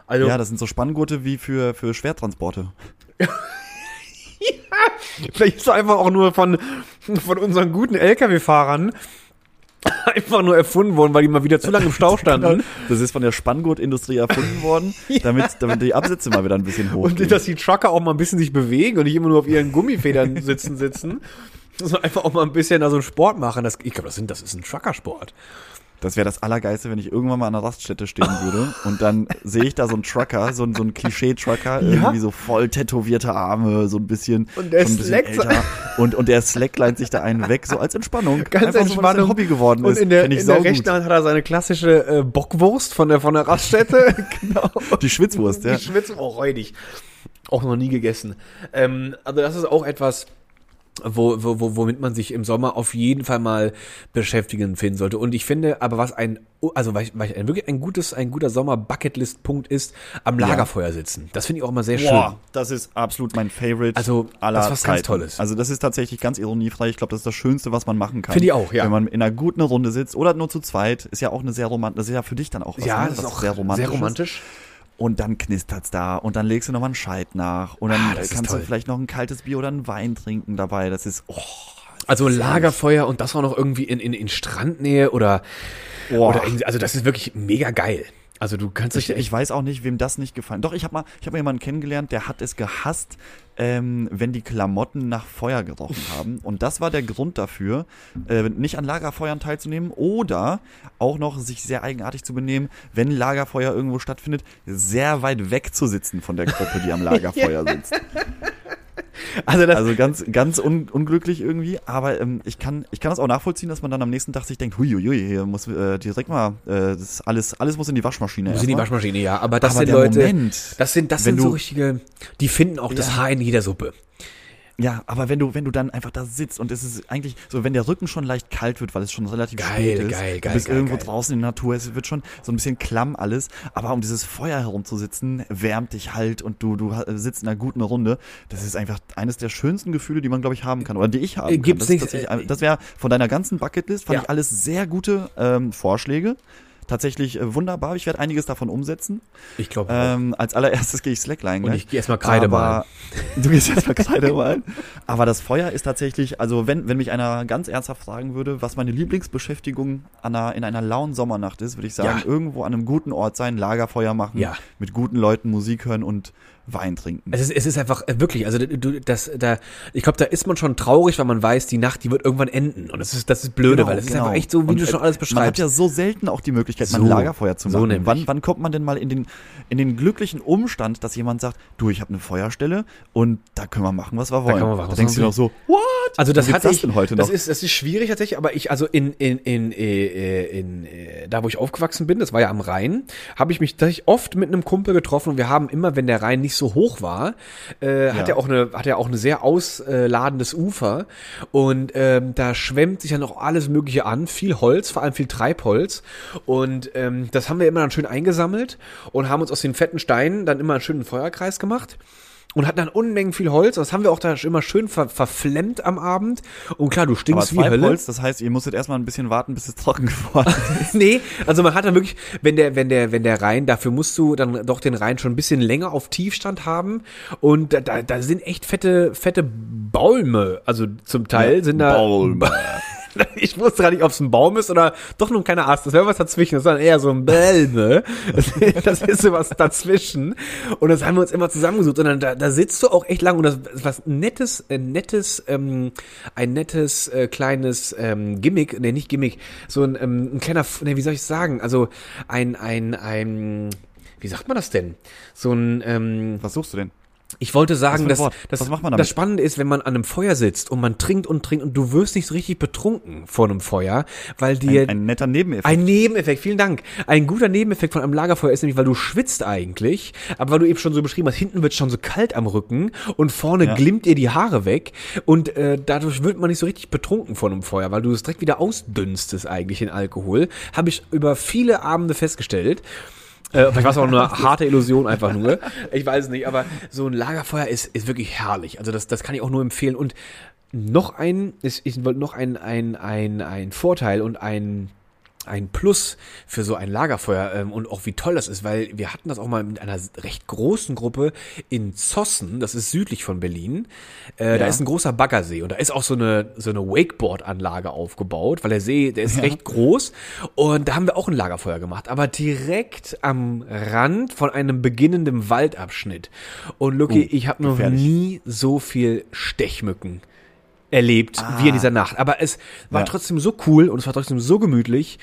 Also Ja, das sind so Spanngurte wie für, für Schwertransporte. Vielleicht ist es einfach auch nur von, von unseren guten LKW-Fahrern einfach nur erfunden worden, weil die mal wieder zu lange im Stau standen. Das ist von der Spanngurtindustrie erfunden worden, damit, damit die Absätze mal wieder ein bisschen hochgehen. Und dass die Trucker auch mal ein bisschen sich bewegen und nicht immer nur auf ihren Gummifedern sitzen sitzen. Sondern einfach auch mal ein bisschen da so einen Sport machen. Das, ich glaube, das, sind- das ist ein Truckersport. Das wäre das Allergeiste, wenn ich irgendwann mal an einer Raststätte stehen würde und dann sehe ich da so einen Trucker, so, so ein Klischee-Trucker, irgendwie so voll tätowierte Arme, so ein bisschen, Und der schon ein bisschen slackt- älter. Und, und der slacklined sich da einen weg, so als Entspannung. Ganz Einfach so, Entspannung. ein Hobby geworden Und ist. in der, in der rechten Hand hat er seine klassische äh, Bockwurst von der, von der Raststätte. genau. Die Schwitzwurst, ja. Die Schwitzen auch räudig. Auch noch nie gegessen. Ähm, also das ist auch etwas, wo, wo, wo, womit man sich im Sommer auf jeden Fall mal beschäftigen finden sollte. Und ich finde, aber was ein, also was, was ein, wirklich ein gutes, ein guter Sommer-Bucketlist-Punkt ist, am Lagerfeuer sitzen. Das finde ich auch immer sehr schön. Boah, das ist absolut mein Favorite Also, aller das ist was ganz. Tolles. Also das ist tatsächlich ganz ironiefrei. Ich glaube, das ist das Schönste, was man machen kann. Finde ich auch, ja. Wenn man in einer guten Runde sitzt oder nur zu zweit, ist ja auch eine sehr romantisch, das ist ja für dich dann auch was, Ja, ne? das ist auch sehr romantisch. sehr romantisch. Und dann knistert's da und dann legst du nochmal einen Scheit nach und dann Ah, kannst du vielleicht noch ein kaltes Bier oder einen Wein trinken dabei. Das ist, oh, Also Lagerfeuer und das auch noch irgendwie in, in, in Strandnähe oder, Boah. oder also das ist wirklich mega geil. Also du kannst dich Ich, ich weiß auch nicht, wem das nicht gefallen. Doch, ich habe mal, ich habe jemanden kennengelernt, der hat es gehasst, ähm, wenn die Klamotten nach Feuer gerochen haben. Und das war der Grund dafür, äh, nicht an Lagerfeuern teilzunehmen oder auch noch sich sehr eigenartig zu benehmen, wenn Lagerfeuer irgendwo stattfindet, sehr weit weg zu sitzen von der Gruppe, die am Lagerfeuer sitzt. Also das, Also ganz, ganz un unglücklich irgendwie, aber ähm, ich kann, ich kann das auch nachvollziehen, dass man dann am nächsten Tag sich denkt, huiuiui, hier muss äh, direkt mal, äh, das alles, alles muss in die Waschmaschine. muss in die. Waschmaschine, ja. Aber das Aber sind Leute, Moment, das sind, das sind so richtige, die finden auch das Ja. Haar in jeder Suppe. Ja, aber wenn du, wenn du dann einfach da sitzt und es ist eigentlich so, wenn der Rücken schon leicht kalt wird, weil es schon relativ Geil, spät ist, geil, du geil, bist geil, irgendwo geil. draußen in der Natur, es wird schon so ein bisschen klamm alles, aber um dieses Feuer herumzusitzen, wärmt dich halt und du, du ha- sitzt in einer guten Runde. Das ist einfach eines der schönsten Gefühle, die man, glaube ich, haben kann oder die ich haben Äh, kann. gibt's Das, nicht, tatsächlich äh, ein- das wäre von deiner ganzen Bucketlist, fand Ja. ich alles sehr gute ähm, Vorschläge. Tatsächlich äh, wunderbar. Ich werde einiges davon umsetzen. Ich glaube Ähm, als allererstes gehe ich Slackline. Und gleich. ich gehe erstmal Kreide malen. Du gehst jetzt mal Kreide malen. Aber das Feuer ist tatsächlich, also wenn, wenn mich einer ganz ernsthaft fragen würde, was meine Lieblingsbeschäftigung an einer, in einer lauen Sommernacht ist, würde ich sagen, Ja. irgendwo an einem guten Ort sein, Lagerfeuer machen, Ja. mit guten Leuten Musik hören und Wein trinken. Es ist, es ist einfach äh, wirklich, also du, das, da, ich glaube, da ist man schon traurig, weil man weiß, die Nacht, die wird irgendwann enden. Und das ist, das ist blöde, Genau, weil es ist genau. einfach echt so, wie Und, du äh, schon alles Man hat beschreibst. ja so selten auch die Möglichkeit, mal So. ein Lagerfeuer zu So machen. nämlich. wann, wann kommt man denn mal in den, in den glücklichen Umstand, dass jemand sagt, du, ich habe eine Feuerstelle und da können wir machen, was wir wollen. wir machen, da was denkst du doch so, what? Also das hatte ich, das denn heute das noch? ist, das ist schwierig tatsächlich, aber ich, also in, in, in, äh, in, äh, da wo ich aufgewachsen bin, das war ja am Rhein, habe ich mich tatsächlich oft mit einem Kumpel getroffen und wir haben immer, wenn der Rhein nicht so hoch war, äh, hat Ja. er auch eine, hat er auch eine sehr ausladendes Ufer. Und ähm, da schwemmt sich ja noch alles Mögliche an, viel Holz, vor allem viel Treibholz. Und ähm, das haben wir immer dann schön eingesammelt und haben uns aus den fetten Steinen dann immer einen schönen Feuerkreis gemacht und hatten dann Unmengen viel Holz. Das haben wir auch da immer schön ver verflemmt am Abend. Und klar, du Aber stinkst wie Hölle. Treibholz, das heißt, ihr musstet erstmal ein bisschen warten, bis es trocken geworden ist. nee, also man hat dann wirklich, wenn der, wenn der, wenn der Rhein, dafür musst du dann doch den Rhein schon ein bisschen länger auf Tiefstand haben. Und da, da, da sind echt fette, fette Bäume. Also zum Teil sind da. Bäume. Ich wusste gar nicht, ob es ein Baum ist oder doch nur ein kleiner Ast. Das wäre was dazwischen. Das ist dann eher so ein Bäume. Das ist so was dazwischen. Und das haben wir uns immer zusammengesucht. Und dann da, da sitzt du auch echt lang. Und das ist was nettes, ein nettes, ähm, ein nettes äh, kleines ähm, Gimmick. Nee, nicht Gimmick. So ein, ähm, ein kleiner, nee, wie soll ich sagen? Also ein, ein, ein, wie sagt man das denn? So ein, ähm, Was suchst du denn? Ich wollte sagen, dass, dass Was macht man das damit? Spannende ist, wenn man an einem Feuer sitzt und man trinkt und trinkt und du wirst nicht so richtig betrunken vor einem Feuer, weil dir Ein, ein netter Nebeneffekt. ein Nebeneffekt, vielen Dank. Ein guter Nebeneffekt von einem Lagerfeuer ist nämlich, weil du schwitzt eigentlich, aber weil du eben schon so beschrieben hast, hinten wird schon so kalt am Rücken und vorne Ja. glimmt dir die Haare weg und äh, dadurch wird man nicht so richtig betrunken vor einem Feuer, weil du es direkt wieder ausdünstest eigentlich in Alkohol. Habe ich über viele Abende festgestellt. Äh, vielleicht war es auch eine harte Illusion einfach nur. Ich weiß es nicht, aber so ein Lagerfeuer ist, ist wirklich herrlich. Also das, das kann ich auch nur empfehlen. Und noch ein, ist, ist noch ein, ein, ein, ein Vorteil und ein, ein Plus für so ein Lagerfeuer ähm, und auch wie toll das ist, weil wir hatten das auch mal mit einer recht großen Gruppe in Zossen, das ist südlich von Berlin. Äh, Da Ja. ist ein großer Baggersee und da ist auch so eine so eine Wakeboard-Anlage aufgebaut, weil der See, der ist Ja. recht groß und da haben wir auch ein Lagerfeuer gemacht, aber direkt am Rand von einem beginnenden Waldabschnitt. Und Lucky, Oh, ich habe noch nie so viel Stechmücken erlebt wie in dieser Nacht. Aber es war Ah. Ja. trotzdem so cool und es war trotzdem so gemütlich,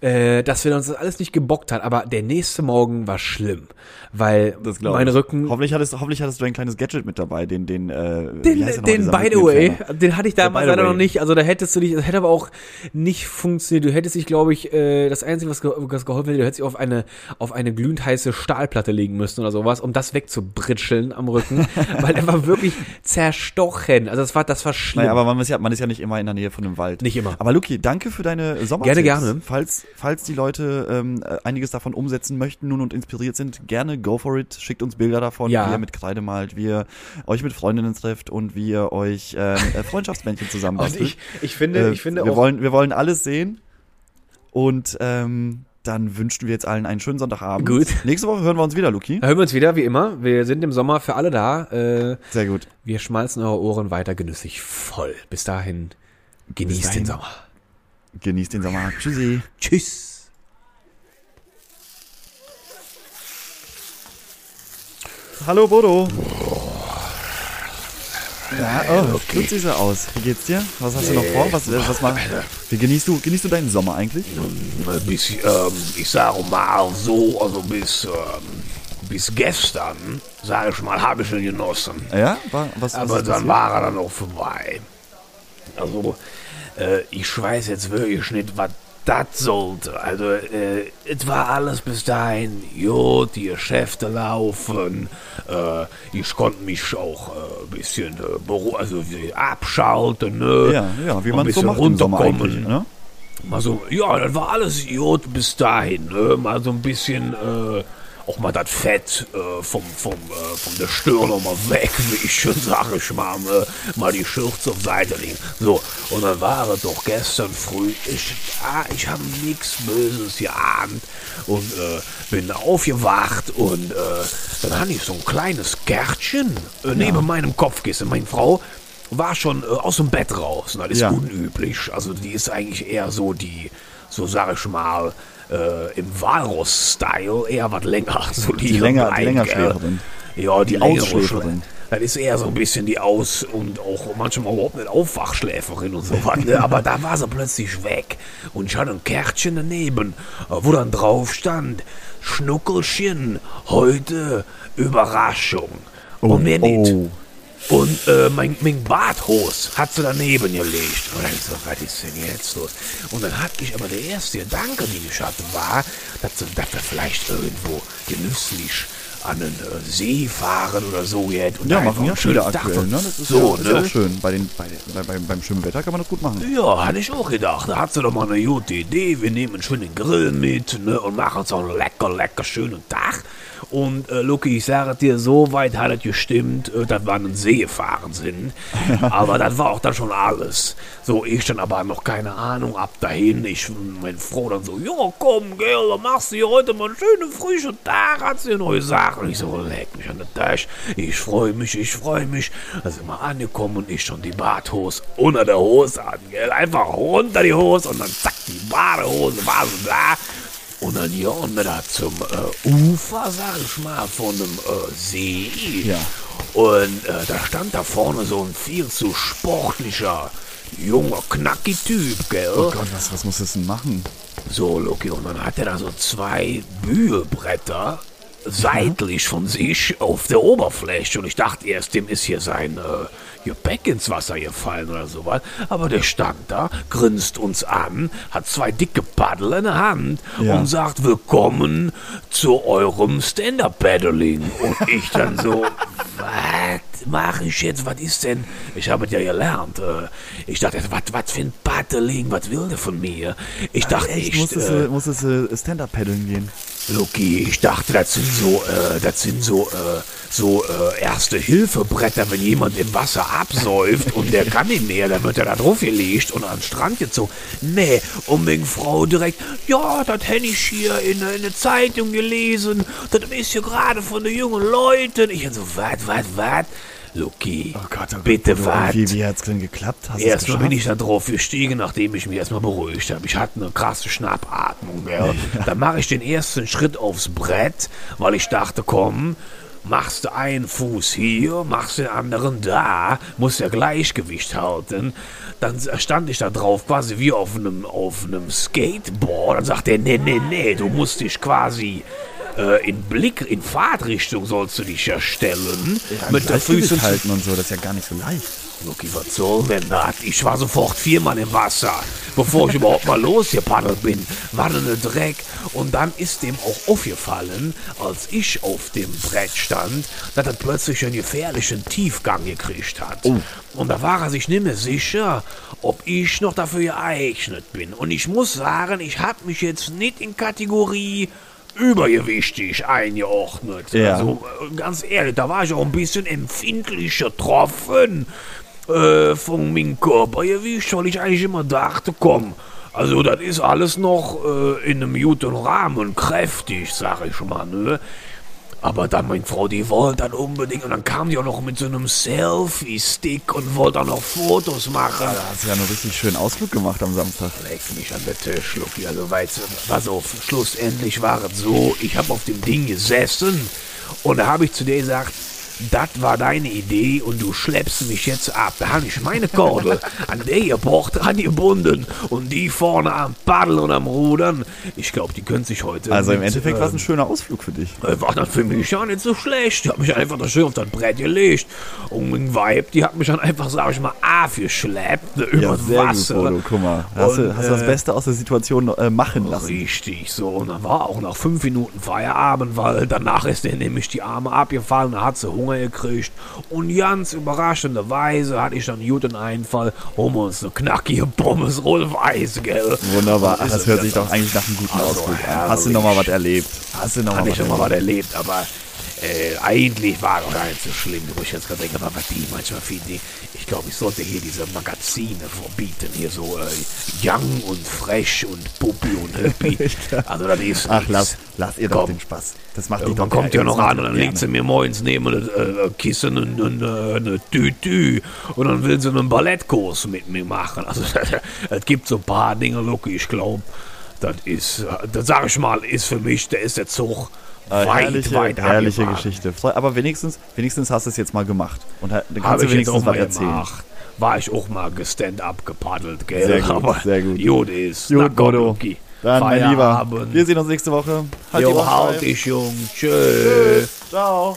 äh, dass wir uns das alles nicht gebockt hat. Aber der nächste Morgen war schlimm, weil mein. Rücken. Hoffentlich hattest, hoffentlich hattest du ein kleines Gadget mit dabei, den, den, äh, Den, den by the way, den hatte ich damals leider noch nicht. Also da hättest du dich, das hätte aber auch nicht funktioniert. Du hättest dich, glaube ich, äh, das Einzige, was, ge was geholfen hätte, du hättest dich auf eine, auf eine glühend heiße Stahlplatte legen müssen oder sowas, um das wegzubritscheln am Rücken, weil er war wirklich zerstochen. Also das war, das war schlimm. Naja, aber man ist, ja, man ist ja nicht immer in der Nähe von einem Wald. Nicht immer. Aber Luki, danke für deine Sommer Gerne, gerne. Falls, falls die Leute ähm, äh, einiges davon umsetzen möchten nun und inspiriert sind, gerne go for it. Schickt uns Bilder davon, Ja. wie ihr mit Kreide malt, wie ihr euch mit Freundinnen trefft und wie ihr euch ähm, äh, Freundschaftsbändchen Und zusammenbastelt. ich, ich finde, Äh, ich finde wir auch, wollen, wir wollen alles sehen. Und ähm, dann wünschen wir jetzt allen einen schönen Sonntagabend. Gut. Nächste Woche hören wir uns wieder, Luki. Da hören wir uns wieder, wie immer. Wir sind im Sommer für alle da. Äh, Sehr gut. wir schmalzen eure Ohren weiter genüsslich voll. Bis dahin, genießt dahin. den Sommer. Genießt den Sommer. Tschüssi. Tschüss. Hallo Bodo. Ja, oh, gut siehst du aus. Wie geht's dir? Was hast du noch vor? Was, äh, was mach, wie genießt du, genießt du deinen Sommer eigentlich? bis, ähm, ich sage mal so, also bis, ähm, bis gestern, sage ich mal, habe ich ihn genossen. Ja? War, was, was Aber dann war er dann auch vorbei. Also, äh, ich weiß jetzt wirklich nicht, was das sollte. Also, äh, es war alles bis dahin gut, die Geschäfte laufen. Äh, ich konnte mich auch äh, ein bisschen äh, also abschalten, ne? Ja, ja, wie man so macht runterkommen. Ne? Mal so, ja, das war alles gut bis dahin, ne? Mal so ein bisschen, äh, auch mal das Fett äh, vom, vom, äh, von der Stirn noch mal wegwischen, sag ich mal, ne? mal die Schürze auf Seite legen. So, und dann war es doch gestern früh, ich, ah, ich habe nichts Böses geahnt und äh, bin aufgewacht und äh, dann hatte ich so ein kleines Gärtchen äh, neben meinem Kopfkissen. Meine Frau war schon äh, aus dem Bett raus. Und das ist Ja. unüblich. Also die ist eigentlich eher so die, so sag ich mal, äh, im Walross-Style eher was länger. So die, Die länger- die Beine, Längerschläferin. gell? Ja, die, Die. Schlä- Das ist eher so ein bisschen die Aus- und auch manchmal überhaupt nicht Aufwachschläferin und so was. Ne? Aber da war sie plötzlich weg. Und ich hatte ein Kärtchen daneben, äh, wo dann drauf stand, Schnuckelchen, heute Überraschung. und mehr nicht. Und äh, mein, mein Barthos hat sie daneben gelegt. Und dann so, was ist denn jetzt los? Und dann hatte ich aber der erste Gedanke, den ich hatte, war, dass, dass wir vielleicht irgendwo genüsslich an den äh, See fahren oder so jetzt. Und Ja, machen ja einen schönen Tag aktuell. Ne? Das ist, so, ja, ist ne? auch schön. Bei den, bei, bei, bei, beim schönen Wetter kann man das gut machen. Ja, hatte ich auch gedacht. Da hat sie doch mal eine gute Idee. Wir nehmen schön den Grill mit ne, und machen so einen lecker, lecker schönen Tag. Und äh, Luki, ich sage dir, so weit hat es gestimmt, äh, dass wir an den See gefahren sind. aber das war auch dann schon alles. So, ich dann aber noch keine Ahnung, ab dahin. Ich, meine Frau dann so, ja komm, gell, dann machst du hier heute mal einen schönen frischen Tag, hat sie neu gesagt. Und ich so, leck mich an der Tasche. Ich freue mich, ich freue mich. Da sind wir angekommen und ich schon die Badhose unter der Hose an, gell. Einfach runter die Hose und dann zack, die Badehose war so da. Und dann hier unten da zum äh, Ufer, sag ich mal, von dem äh, See. Ja. Und äh, da stand da vorne so ein viel zu sportlicher, junger, knacky Typ, gell? Oh Gott, was, was muss das denn machen? So, Loki, und dann hat er da so zwei Bügelbretter seitlich von sich auf der Oberfläche und ich dachte erst, dem ist hier sein äh, Gepäck ins Wasser gefallen oder sowas. Aber der stand da, grinst uns an, hat zwei dicke Paddel in der Hand Ja. und sagt, willkommen zu eurem Stand-Up-Paddling. Und ich dann so, was mache ich jetzt? Was ist denn? Ich habe es ja gelernt. Äh, Ich dachte, was, für ein Paddling? Was will der von mir? Ich dachte Echt, echt, musstest äh, du Stand-Up-Paddeln gehen. Loki, ich dachte, das sind so, äh, das sind so, äh, so äh, Erste-Hilfe-Bretter, wenn jemand im Wasser absäuft und der kann nicht mehr, dann wird er da drauf gelegt und an den Strand gezogen. Nee, und wegen Frau direkt, ja, das hätte ich hier in, in der Zeitung gelesen, das ist ja gerade von den jungen Leuten. Ich so, was, was, was? Loki, bitte, was? Wie, wie hat's denn geklappt? Hast Erstmal bin ich da drauf gestiegen, nachdem ich mich erstmal beruhigt habe. Ich hatte eine krasse Schnappatmung. Gell? Dann mache ich den ersten Schritt aufs Brett, weil ich dachte, komm, machst du einen Fuß hier, machst den anderen da, musst ja Gleichgewicht halten. Dann stand ich da drauf, quasi wie auf einem, auf einem Skateboard. Dann sagt er, nee, nee, nee, du musst dich quasi äh, in Blick, in Fahrtrichtung sollst du dich ja stellen. mit der Füße halten und so, das ist ja gar nicht so leicht. Denn das? Ich war sofort viermal im Wasser, bevor ich überhaupt mal losgepaddelt bin. War eine Dreck. Und dann ist dem auch aufgefallen, als ich auf dem Brett stand, dass er plötzlich einen gefährlichen Tiefgang gekriegt hat. Und da war er sich nicht mehr sicher, ob ich noch dafür geeignet bin. Und ich muss sagen, ich habe mich jetzt nicht in Kategorie übergewichtig eingeordnet. Ja. Also äh, ganz ehrlich, da war ich auch ein bisschen empfindlicher getroffen äh, von meinem Körpergewicht, weil ich eigentlich immer dachte, komm, also das ist alles noch äh, in einem guten Rahmen, kräftig, sag ich mal, ne? Aber dann, meine Frau, die wollte dann unbedingt, und dann kam die auch noch mit so einem Selfie-Stick und wollte auch noch Fotos machen. Da hast du ja einen richtig schönen Ausflug gemacht am Samstag. Leck mich an der Tisch, Lucky. Also, weißt du, pass auf, schlussendlich war es so, ich habe auf dem Ding gesessen und da habe ich zu dir gesagt, das war deine Idee und du schleppst mich jetzt ab. Da habe ich meine Kordel an der gebracht, angebunden und die vorne am Paddeln und am Rudern. Ich glaube, die können sich heute. Also im mit, Endeffekt war es ähm, ein schöner Ausflug für dich. äh, war das für mich ja nicht so schlecht. Ich habe mich einfach da schön auf das Brett gelegt. Und ein Vibe, die hat mich dann einfach, sag ich mal, aufgeschleppt ne, über Ja, das Wasser. gut, Bodo. Guck mal. Hast, du, Und, hast du das äh, Beste aus der Situation äh, machen lassen. Richtig, so. Und dann war auch nach fünf Minuten Feierabend, weil danach ist der nämlich die Arme abgefallen, da hat sie Hunger gekriegt. Und ganz überraschenderweise hatte ich dann einen guten Einfall, wir uns eine knackige Pommes Roll-Weiß, gell? Wunderbar. Das es hört sich doch so. eigentlich nach einem guten Also, Ausflug an. Hast du noch mal was erlebt? Hast du noch mal Hatte was was erlebt, aber äh, eigentlich war doch gar nicht so schlimm, wo ich jetzt gerade denke, aber die manchmal für die, ich glaube, ich sollte hier diese Magazine verbieten, hier so äh, Young und Fresh und Puppi und Hippie. also das ist Ach, nichts. lass, lass ihr doch Komm. den Spaß. Das macht die Irgendwann doch kommt ja noch an und dann legt sie mir morgens neben ein äh, Kissen und eine, eine Tütü und dann will sie einen Ballettkurs mit mir machen. Also es gibt so ein paar Dinge, Lucky, ich glaube, das ist, äh, das sage ich mal, ist für mich, der ist der Zug Äh, weit, herrliche, weit herrliche. Geschichte. Aber wenigstens, wenigstens hast du es jetzt mal gemacht. Und dann kannst Habe du wenigstens mal was erzählen. gemacht. War ich auch mal gestand-up gepaddelt, gell? Sehr gut, Aber sehr gut. Gut ist. Gut. Lucky. Dann, mein Lieber, Feierabend. wir sehen uns nächste Woche. Halt die Jo, Ohren halt steif. dich, Jung. Tschüss. Ciao.